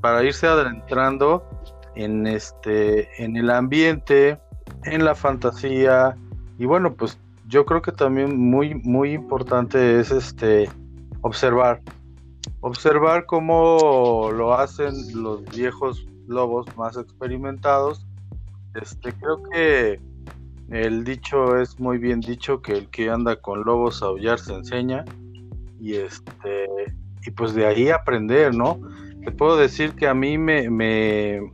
para irse adentrando en este en el ambiente, en la fantasía, y bueno, pues yo creo que también muy, muy importante es este observar. Observar cómo lo hacen los viejos lobos más experimentados. Este, creo que el dicho es muy bien dicho que el que anda con lobos a aullar se enseña. Y este, y pues de ahí aprender, ¿no? Te puedo decir que a mí me, me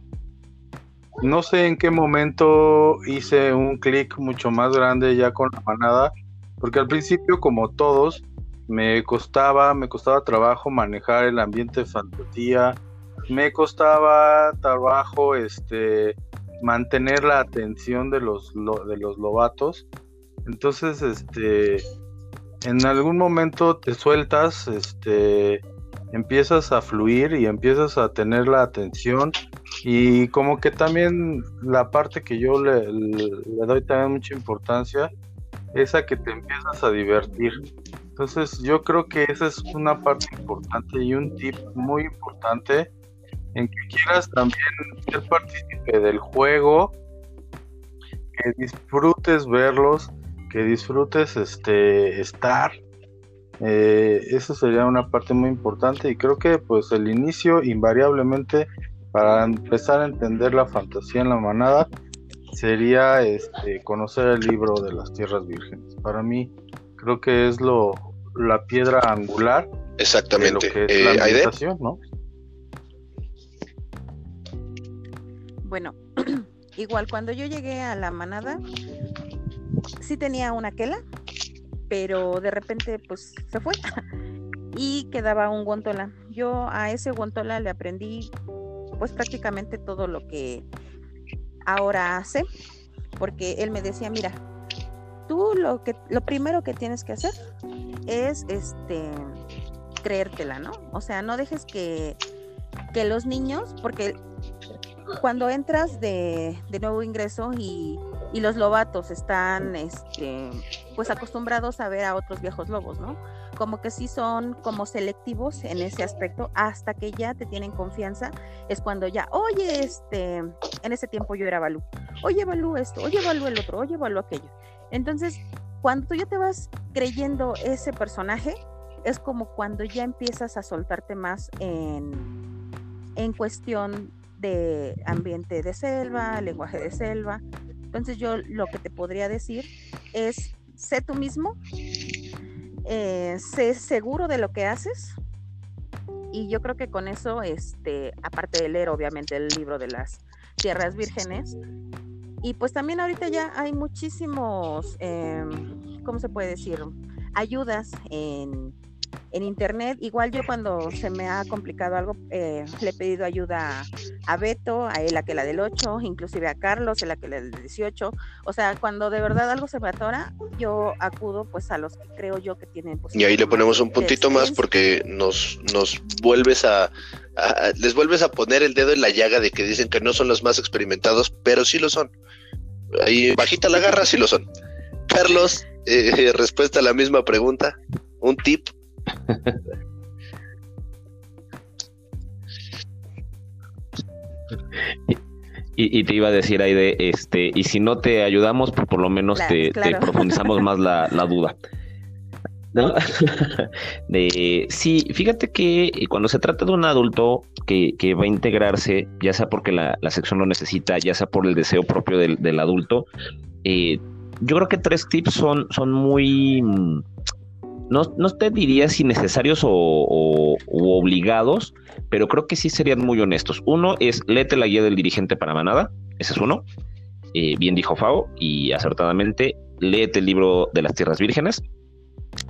no sé en qué momento hice un clic mucho más grande ya con la manada, porque al principio, como todos, me costaba, me costaba trabajo manejar el ambiente de fantasía, me costaba trabajo este mantener la atención de los de los lobatos. Entonces, este en algún momento te sueltas, este empiezas a fluir y empiezas a tener la atención y como que también la parte que yo le, doy también mucha importancia es a que te empiezas a divertir. Entonces yo creo que esa es una parte importante y un tip muy importante en que quieras también ser partícipe del juego, que disfrutes verlos, que disfrutes este estar. Eh, eso sería una parte muy importante y creo que pues el inicio invariablemente para empezar a entender la fantasía en la manada sería este, conocer el libro de las tierras vírgenes. Para mí creo que es lo la piedra angular. Exactamente. De lo que es la meditación, ¿no? Bueno, [CLEARS THROAT] igual cuando yo llegué a la manada, sí tenía una quela, pero de repente pues se fue [LAUGHS] y quedaba un guantola. Yo a ese guantola le aprendí pues prácticamente todo lo que ahora hace, porque él me decía, mira, tú lo que lo primero que tienes que hacer es este creértela, ¿no? O sea, no dejes que, que los niños, porque cuando entras de, de nuevo ingreso y, y, los lobatos están este, pues acostumbrados a ver a otros viejos lobos, ¿no? como que sí son como selectivos en ese aspecto, hasta que ya te tienen confianza, es cuando ya, oye, este, en ese tiempo yo era Balú, oye Balú esto, oye Balú el otro, oye Balú aquello. Entonces, cuando tú ya te vas creyendo ese personaje, es como cuando ya empiezas a soltarte más en, en cuestión de ambiente de selva, lenguaje de selva. Entonces yo lo que te podría decir es, sé tú mismo, eh, sé seguro de lo que haces. Y yo creo que con eso, este, aparte de leer obviamente el libro de las tierras vírgenes, y pues también ahorita ya hay muchísimos, eh, ¿cómo se puede decir? Ayudas en en internet. Igual yo cuando se me ha complicado algo, eh, le he pedido ayuda a, Beto, a él, a que la del 8, inclusive a Carlos, a la que la del 18. O sea, cuando de verdad algo se me atora, yo acudo pues a los que creo yo que tienen pues, Y ahí le ponemos un puntito más porque nos, nos vuelves a, les vuelves a poner el dedo en la llaga de que dicen que no son los más experimentados, pero sí lo son. Ahí bajita la garra, sí lo son. Carlos, eh, [LAUGHS] respuesta a la misma pregunta, un tip [LAUGHS] y, te iba a decir ahí de este, y si no te ayudamos, pues por lo menos te, profundizamos más la, duda. [LAUGHS] sí, fíjate que cuando se trata de un adulto que, va a integrarse, ya sea porque la, sección lo necesita, ya sea por el deseo propio del, adulto, eh, yo creo que tres tips son, son muy, no, no te diría si necesarios o, obligados, pero creo que sí serían muy honestos. Uno es, léete la guía del dirigente para manada, ese es uno. Eh, bien dijo Fao y acertadamente, léete el libro de las tierras vírgenes.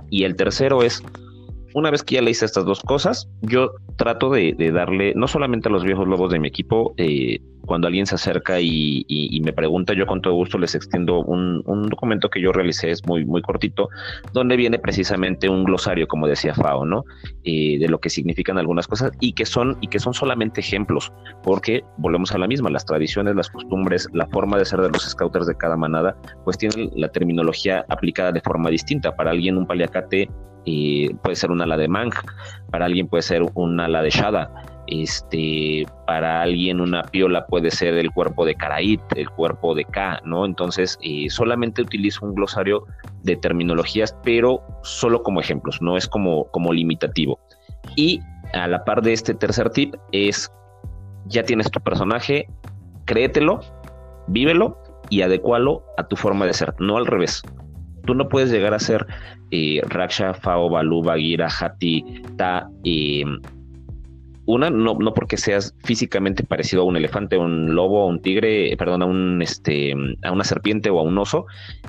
Y el tercero es, una vez que ya le hice estas dos cosas, yo trato de, darle, no solamente a los viejos lobos de mi equipo, eh, cuando alguien se acerca y, me pregunta, yo con todo gusto les extiendo un, documento que yo realicé, es muy, muy cortito, donde viene precisamente un glosario, como decía Fao, ¿no? Eh, de lo que significan algunas cosas y que son, y que son solamente ejemplos, porque volvemos a la misma, las tradiciones, las costumbres, la forma de ser de los scouters de cada manada, pues tienen la terminología aplicada de forma distinta. Para alguien un paliacate eh, puede ser un ala de Mang, para alguien puede ser un ala de Shada este, para alguien una piola puede ser el cuerpo de Karaid, el cuerpo de K, ¿no? Entonces, eh, solamente utilizo un glosario de terminologías, pero solo como ejemplos, no es como, como limitativo. Y a la par de este tercer tip es, ya tienes tu personaje, créetelo, vívelo y adecualo a tu forma de ser, no al revés. Tú no puedes llegar a ser eh, Raksha, Fao, Balu, Bagheera, Hati, Ta, eh, una, no, no porque seas físicamente parecido a un elefante, a un lobo, a un tigre, eh, perdón, a un este, a una serpiente o a un oso,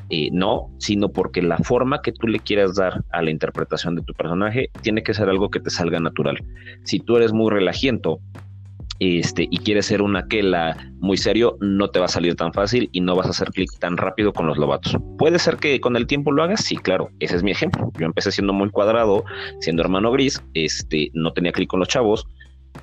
eh, no, sino porque la forma que tú le quieras dar a la interpretación de tu personaje tiene que ser algo que te salga natural. Si tú eres muy relajiento, este, y quieres ser una aquela muy serio, no te va a salir tan fácil y no vas a hacer clic tan rápido con los lobatos. Puede ser que con el tiempo lo hagas, sí, claro, ese es mi ejemplo. Yo empecé siendo muy cuadrado, siendo hermano gris, este, no tenía clic con los chavos,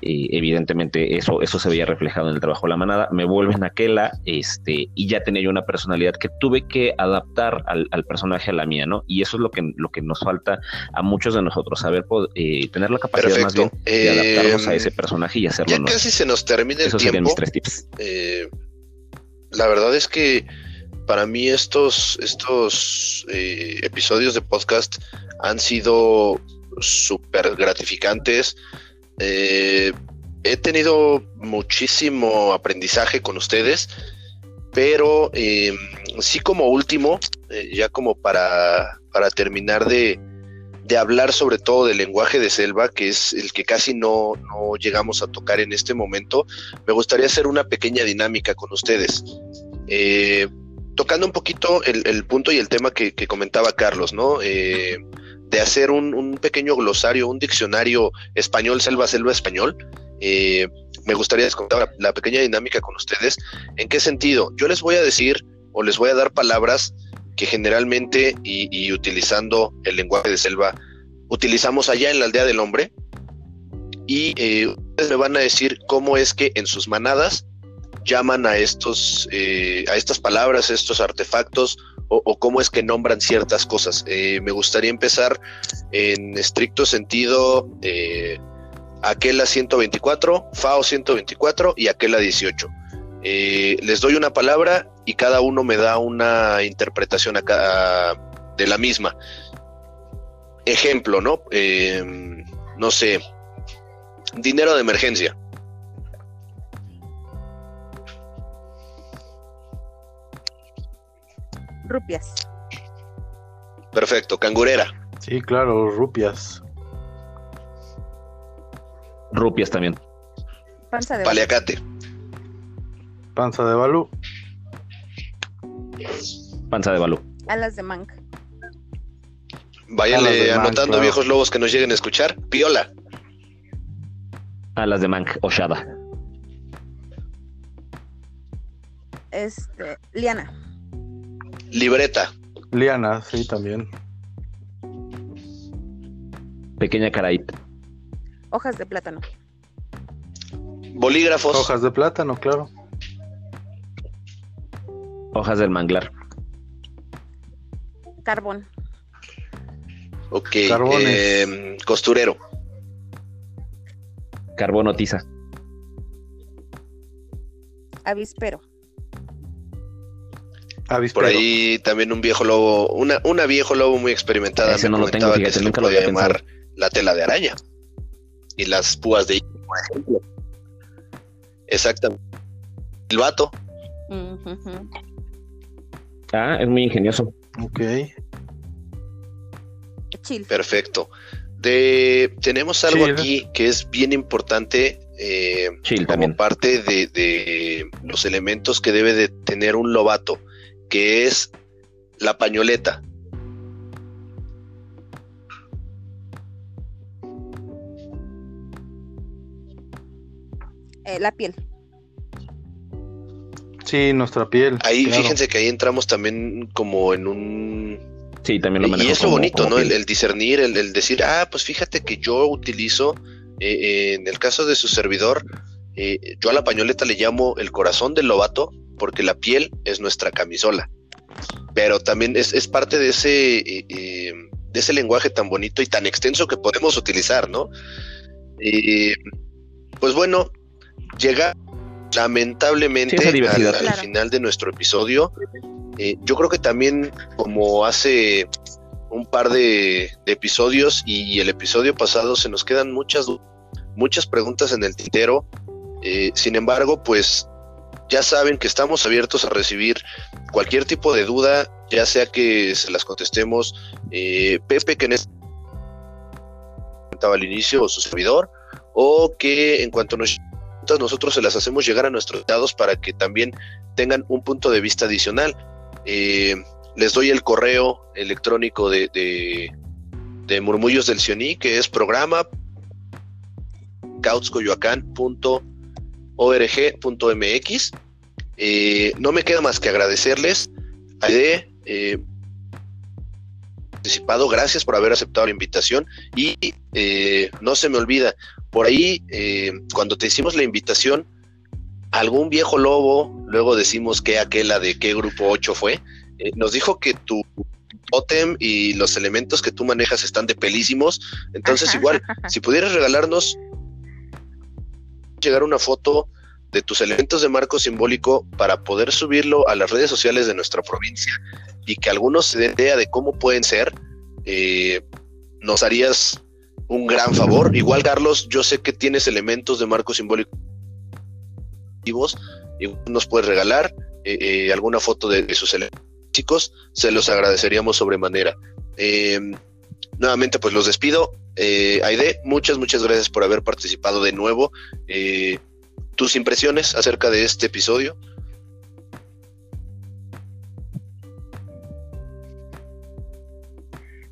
evidentemente eso, eso se veía reflejado en el trabajo de la manada, me vuelven a Aquela, este, y ya tenía yo una personalidad que tuve que adaptar al, personaje a la mía, ¿no? Y eso es lo que, lo que nos falta a muchos de nosotros, saber eh, tener la capacidad más bien de adaptarnos a ese personaje y hacerlo. Ya casi se nos termina el tiempo. Eh, la verdad es que para mí estos, estos eh, episodios de podcast han sido súper gratificantes. Eh, he tenido muchísimo aprendizaje con ustedes, pero em, sí como último, eh, ya como para, para terminar de, hablar sobre todo del lenguaje de selva, que es el que casi no, llegamos a tocar en este momento, me gustaría hacer una pequeña dinámica con ustedes. Eh, tocando un poquito el, punto y el tema que, que comentaba Carlos, ¿no? De hacer un, pequeño glosario, un diccionario español, selva, selva español. Eh, me gustaría contar la, pequeña dinámica con ustedes. ¿En qué sentido? Yo les voy a decir o les voy a dar palabras que generalmente y, utilizando el lenguaje de selva utilizamos allá en la aldea del hombre y eh, ustedes me van a decir cómo es que en sus manadas llaman a estos eh, a estas palabras, estos artefactos o, cómo es que nombran ciertas cosas. Eh, me gustaría empezar en estricto sentido eh, Aquela 124, FAO 124 y Aquela 18. Eh, les doy una palabra y cada uno me da una interpretación acá de la misma. Ejemplo, ¿no? No sé, dinero de emergencia. Rupias. Perfecto, cangurera. Sí, claro, rupias. Rupias también. Panza de Paliacate. Panza de balú. Panza de balú. Alas de manca. Váyanle anotando viejos lobos que nos lleguen a escuchar. Piola. Alas de mank, Oshada. Este, Liana. Libreta. Liana, sí, también. Pequeña caraíta. Hojas de plátano. Bolígrafos. Hojas de plátano, claro. Hojas del manglar. Carbón. Ok. Eh, costurero. Carbono tiza. Avispero. Por ahí también un viejo lobo, una, una viejo lobo muy experimentada me no lo tengo, fíjate, nunca lo había llamar la tela de araña y las púas de por ejemplo. Exactamente. El vato. Ah, es muy ingenioso. Ok. Chill. Perfecto. De, tenemos algo Chill. aquí que es bien importante eh, Chill como también. parte de, de los elementos que debe de tener un lobato, que es la pañoleta. Eh, la piel. Sí, nuestra piel. Ahí claro. fíjense que ahí entramos también como en un Sí, también lo Y es lo bonito, como ¿no? El, discernir, el, el decir, ah, pues fíjate que yo utilizo, eh, eh, en el caso de su servidor, eh, yo a la pañoleta le llamo el corazón del lobato, porque la piel es nuestra camisola. Pero también es, es parte de ese, eh, eh, de ese lenguaje tan bonito y tan extenso que podemos utilizar, ¿no? Eh, pues bueno, llega lamentablemente Sí, al- al Claro. final de nuestro episodio. Eh, yo creo que también, como hace un par de, de episodios y el episodio pasado, se nos quedan muchas, muchas preguntas en el tintero. Eh, sin embargo, pues ya saben que estamos abiertos a recibir cualquier tipo de duda, ya sea que se las contestemos eh, Pepe, que en este al inicio, o su servidor, o que en cuanto nos nosotros se las hacemos llegar a nuestros invitados para que también tengan un punto de vista adicional. Eh, les doy el correo electrónico de, Murmullos del Sioní, que es programa cautscoyoacán.org.mx. Eh, no me queda más que agradecerles a Aide, eh, participado, gracias por haber aceptado la invitación. Y eh, no se me olvida, por ahí eh, cuando te hicimos la invitación, algún viejo lobo, luego decimos que aquella de qué grupo 8 fue, nos dijo que tu totem y los elementos que tú manejas están de pelísimos, entonces igual, [LAUGHS] si pudieras regalarnos llegar una foto de tus elementos de marco simbólico para poder subirlo a las redes sociales de nuestra provincia y que algunos se den idea de cómo pueden ser, eh, nos harías un gran favor. Igual, Carlos, yo sé que tienes elementos de marco simbólico y nos puedes regalar eh, eh, alguna foto de, de sus elementos chicos, se los agradeceríamos sobremanera. Eh, nuevamente, pues los despido. Eh, Aide, muchas, muchas gracias por haber participado de nuevo. Eh, tus impresiones acerca de este episodio.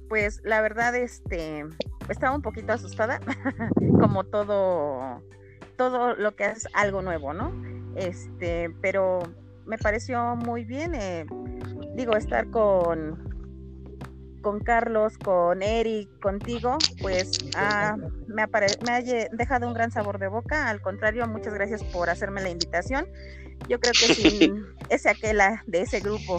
Pues la verdad, este, estaba un poquito asustada, [LAUGHS] como todo, todo lo que es algo nuevo, ¿no? Este, pero me pareció muy bien, eh, digo, estar con, con Carlos, con Eric, contigo, pues ah, me, ha dejado un gran sabor de boca. Al contrario, muchas gracias por hacerme la invitación. Yo creo que [LAUGHS] sin ese aquela de ese grupo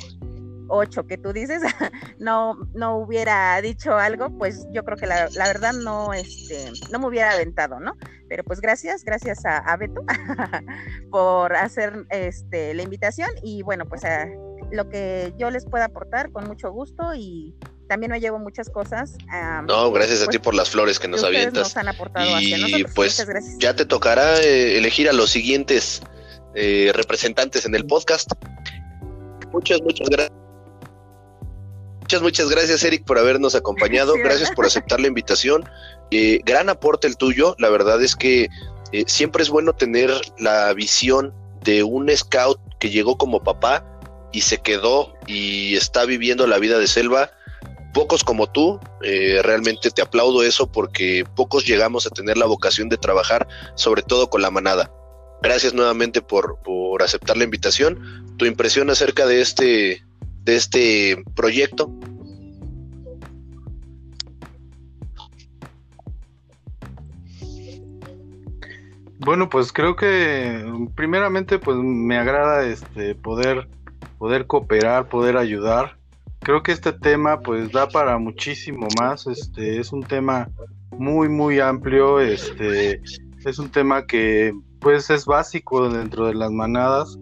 8 que tú dices, [LAUGHS] no, no hubiera dicho algo, pues yo creo que la, la verdad no, este, no me hubiera aventado, ¿no? Pero pues gracias, gracias a, a Beto [LAUGHS] por hacer este, la invitación y bueno, pues a lo que yo les pueda aportar con mucho gusto y también me llevo muchas cosas. am, No, gracias a pues, ti por las flores que nos avientas. nos han aportado Y, pues. Ya te tocará eh, elegir a los siguientes eh, representantes en el podcast. Muchas, muchas gracias. Muchas, muchas gracias, Eric, por habernos acompañado. Gracias por aceptar la invitación. Eh, gran aporte el tuyo. La verdad es que siempre es bueno tener la visión de un scout que llegó como papá y se quedó y está viviendo la vida de selva. Pocos como tú, eh, realmente te aplaudo eso porque pocos llegamos a tener la vocación de trabajar, sobre todo con la manada. Gracias nuevamente por, por aceptar la invitación. Tu impresión acerca de este, de este proyecto. Bueno, pues creo que primeramente pues me agrada este poder poder cooperar, poder ayudar. Creo que este tema pues da para muchísimo más, este es un tema muy muy amplio, este es un tema que pues es básico dentro de las manadas.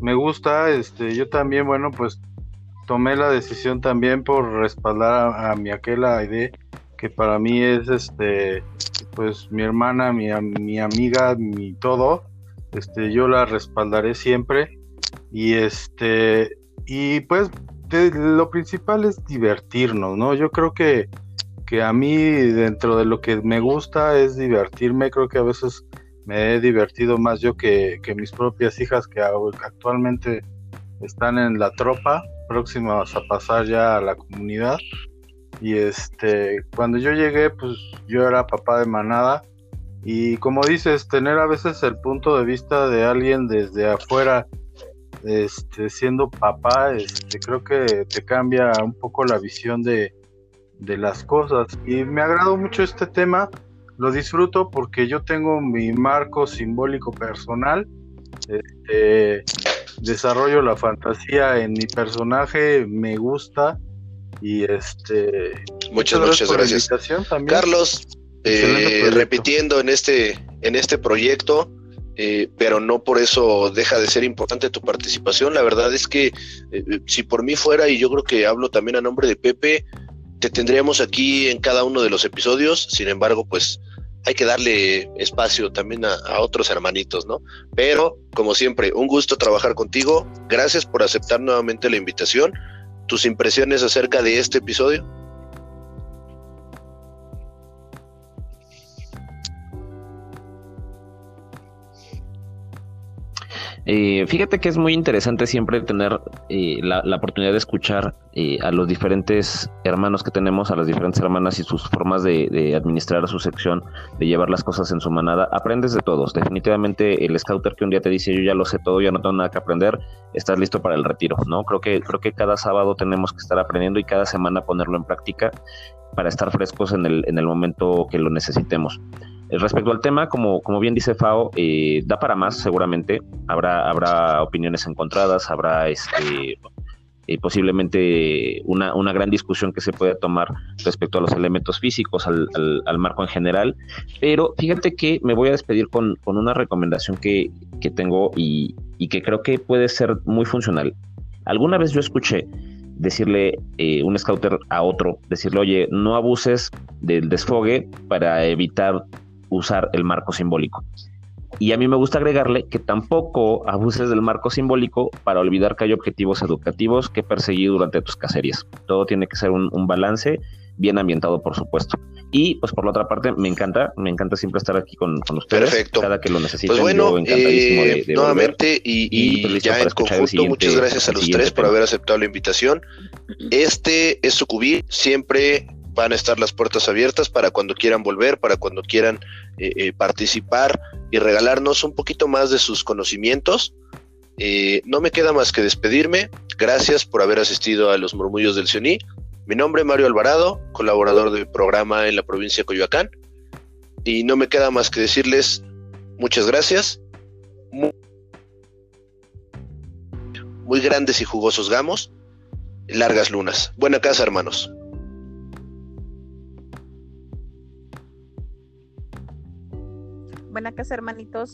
Me gusta, este yo también bueno, pues tomé la decisión también por respaldar a, mi aquella idea que para mí es este pues mi hermana, mi, mi amiga, mi todo, este, yo la respaldaré siempre. Y este, y pues lo principal es divertirnos, ¿no? Yo creo que, que a mí dentro de lo que me gusta es divertirme, creo que a veces me he divertido más yo que, que mis propias hijas que actualmente están en la tropa, próximas a pasar ya a la comunidad. Y este, cuando yo llegué, pues yo era papá de manada. Y como dices, tener a veces el punto de vista de alguien desde afuera, este, siendo papá, este, creo que te cambia un poco la visión de, de las cosas. Y me agradó mucho este tema, lo disfruto porque yo tengo mi marco simbólico personal. Este, desarrollo la fantasía en mi personaje, me gusta y este muchas muchas gracias, Carlos eh, repitiendo en este en este proyecto eh, pero no por eso deja de ser importante tu participación la verdad es que eh, si por mí fuera y yo creo que hablo también a nombre de Pepe te tendríamos aquí en cada uno de los episodios sin embargo pues hay que darle espacio también a, otros hermanitos, ¿no? Pero, como siempre, un gusto trabajar contigo. Gracias por aceptar nuevamente la invitación. ¿Tus impresiones acerca de este episodio? Eh, fíjate que es muy interesante siempre tener eh, la, oportunidad de escuchar eh, a los diferentes hermanos que tenemos, a las diferentes hermanas y sus formas de, administrar su sección, de llevar las cosas en su manada. Aprendes de todos. Definitivamente el scouter que un día te dice yo ya lo sé todo, ya no tengo nada que aprender, estás listo para el retiro, ¿no? Creo que, creo que cada sábado tenemos que estar aprendiendo y cada semana ponerlo en práctica para estar frescos en el, en el momento que lo necesitemos. Eh, respecto al tema, como, como bien dice Fao, eh, da para más seguramente. Habrá, habrá opiniones encontradas, habrá este, eh, posiblemente una, una, gran discusión que se puede tomar respecto a los elementos físicos, al, al, marco en general. Pero fíjate que me voy a despedir con, con una recomendación que, que tengo y, y, que creo que puede ser muy funcional. Alguna vez yo escuché decirle un scouter a otro, decirle, oye, no abuses del desfogue para evitar usar el marco simbólico. Y a mí me gusta agregarle que tampoco abuses del marco simbólico para olvidar que hay objetivos educativos que perseguir durante tus cacerías. Todo tiene que ser un, balance bien ambientado, por supuesto. Y pues por la otra parte, me encanta, me encanta siempre estar aquí con, ustedes. Perfecto. Cada que lo necesiten. Pues bueno, eh, nuevamente y, pues ya en conjunto, muchas gracias a los tres por haber aceptado la invitación. Este es Sucubí, siempre van a estar las puertas abiertas para cuando quieran volver, para cuando quieran eh, eh, participar y regalarnos un poquito más de sus conocimientos. Eh, no me queda más que despedirme. Gracias por haber asistido a los murmullos del Sioní. Mi nombre es Mario Alvarado, colaborador del programa en la provincia de Coyoacán. Y no me queda más que decirles muchas gracias. muy grandes y jugosos gamos. Largas lunas. Buena casa, hermanos. Buena casa, hermanitos.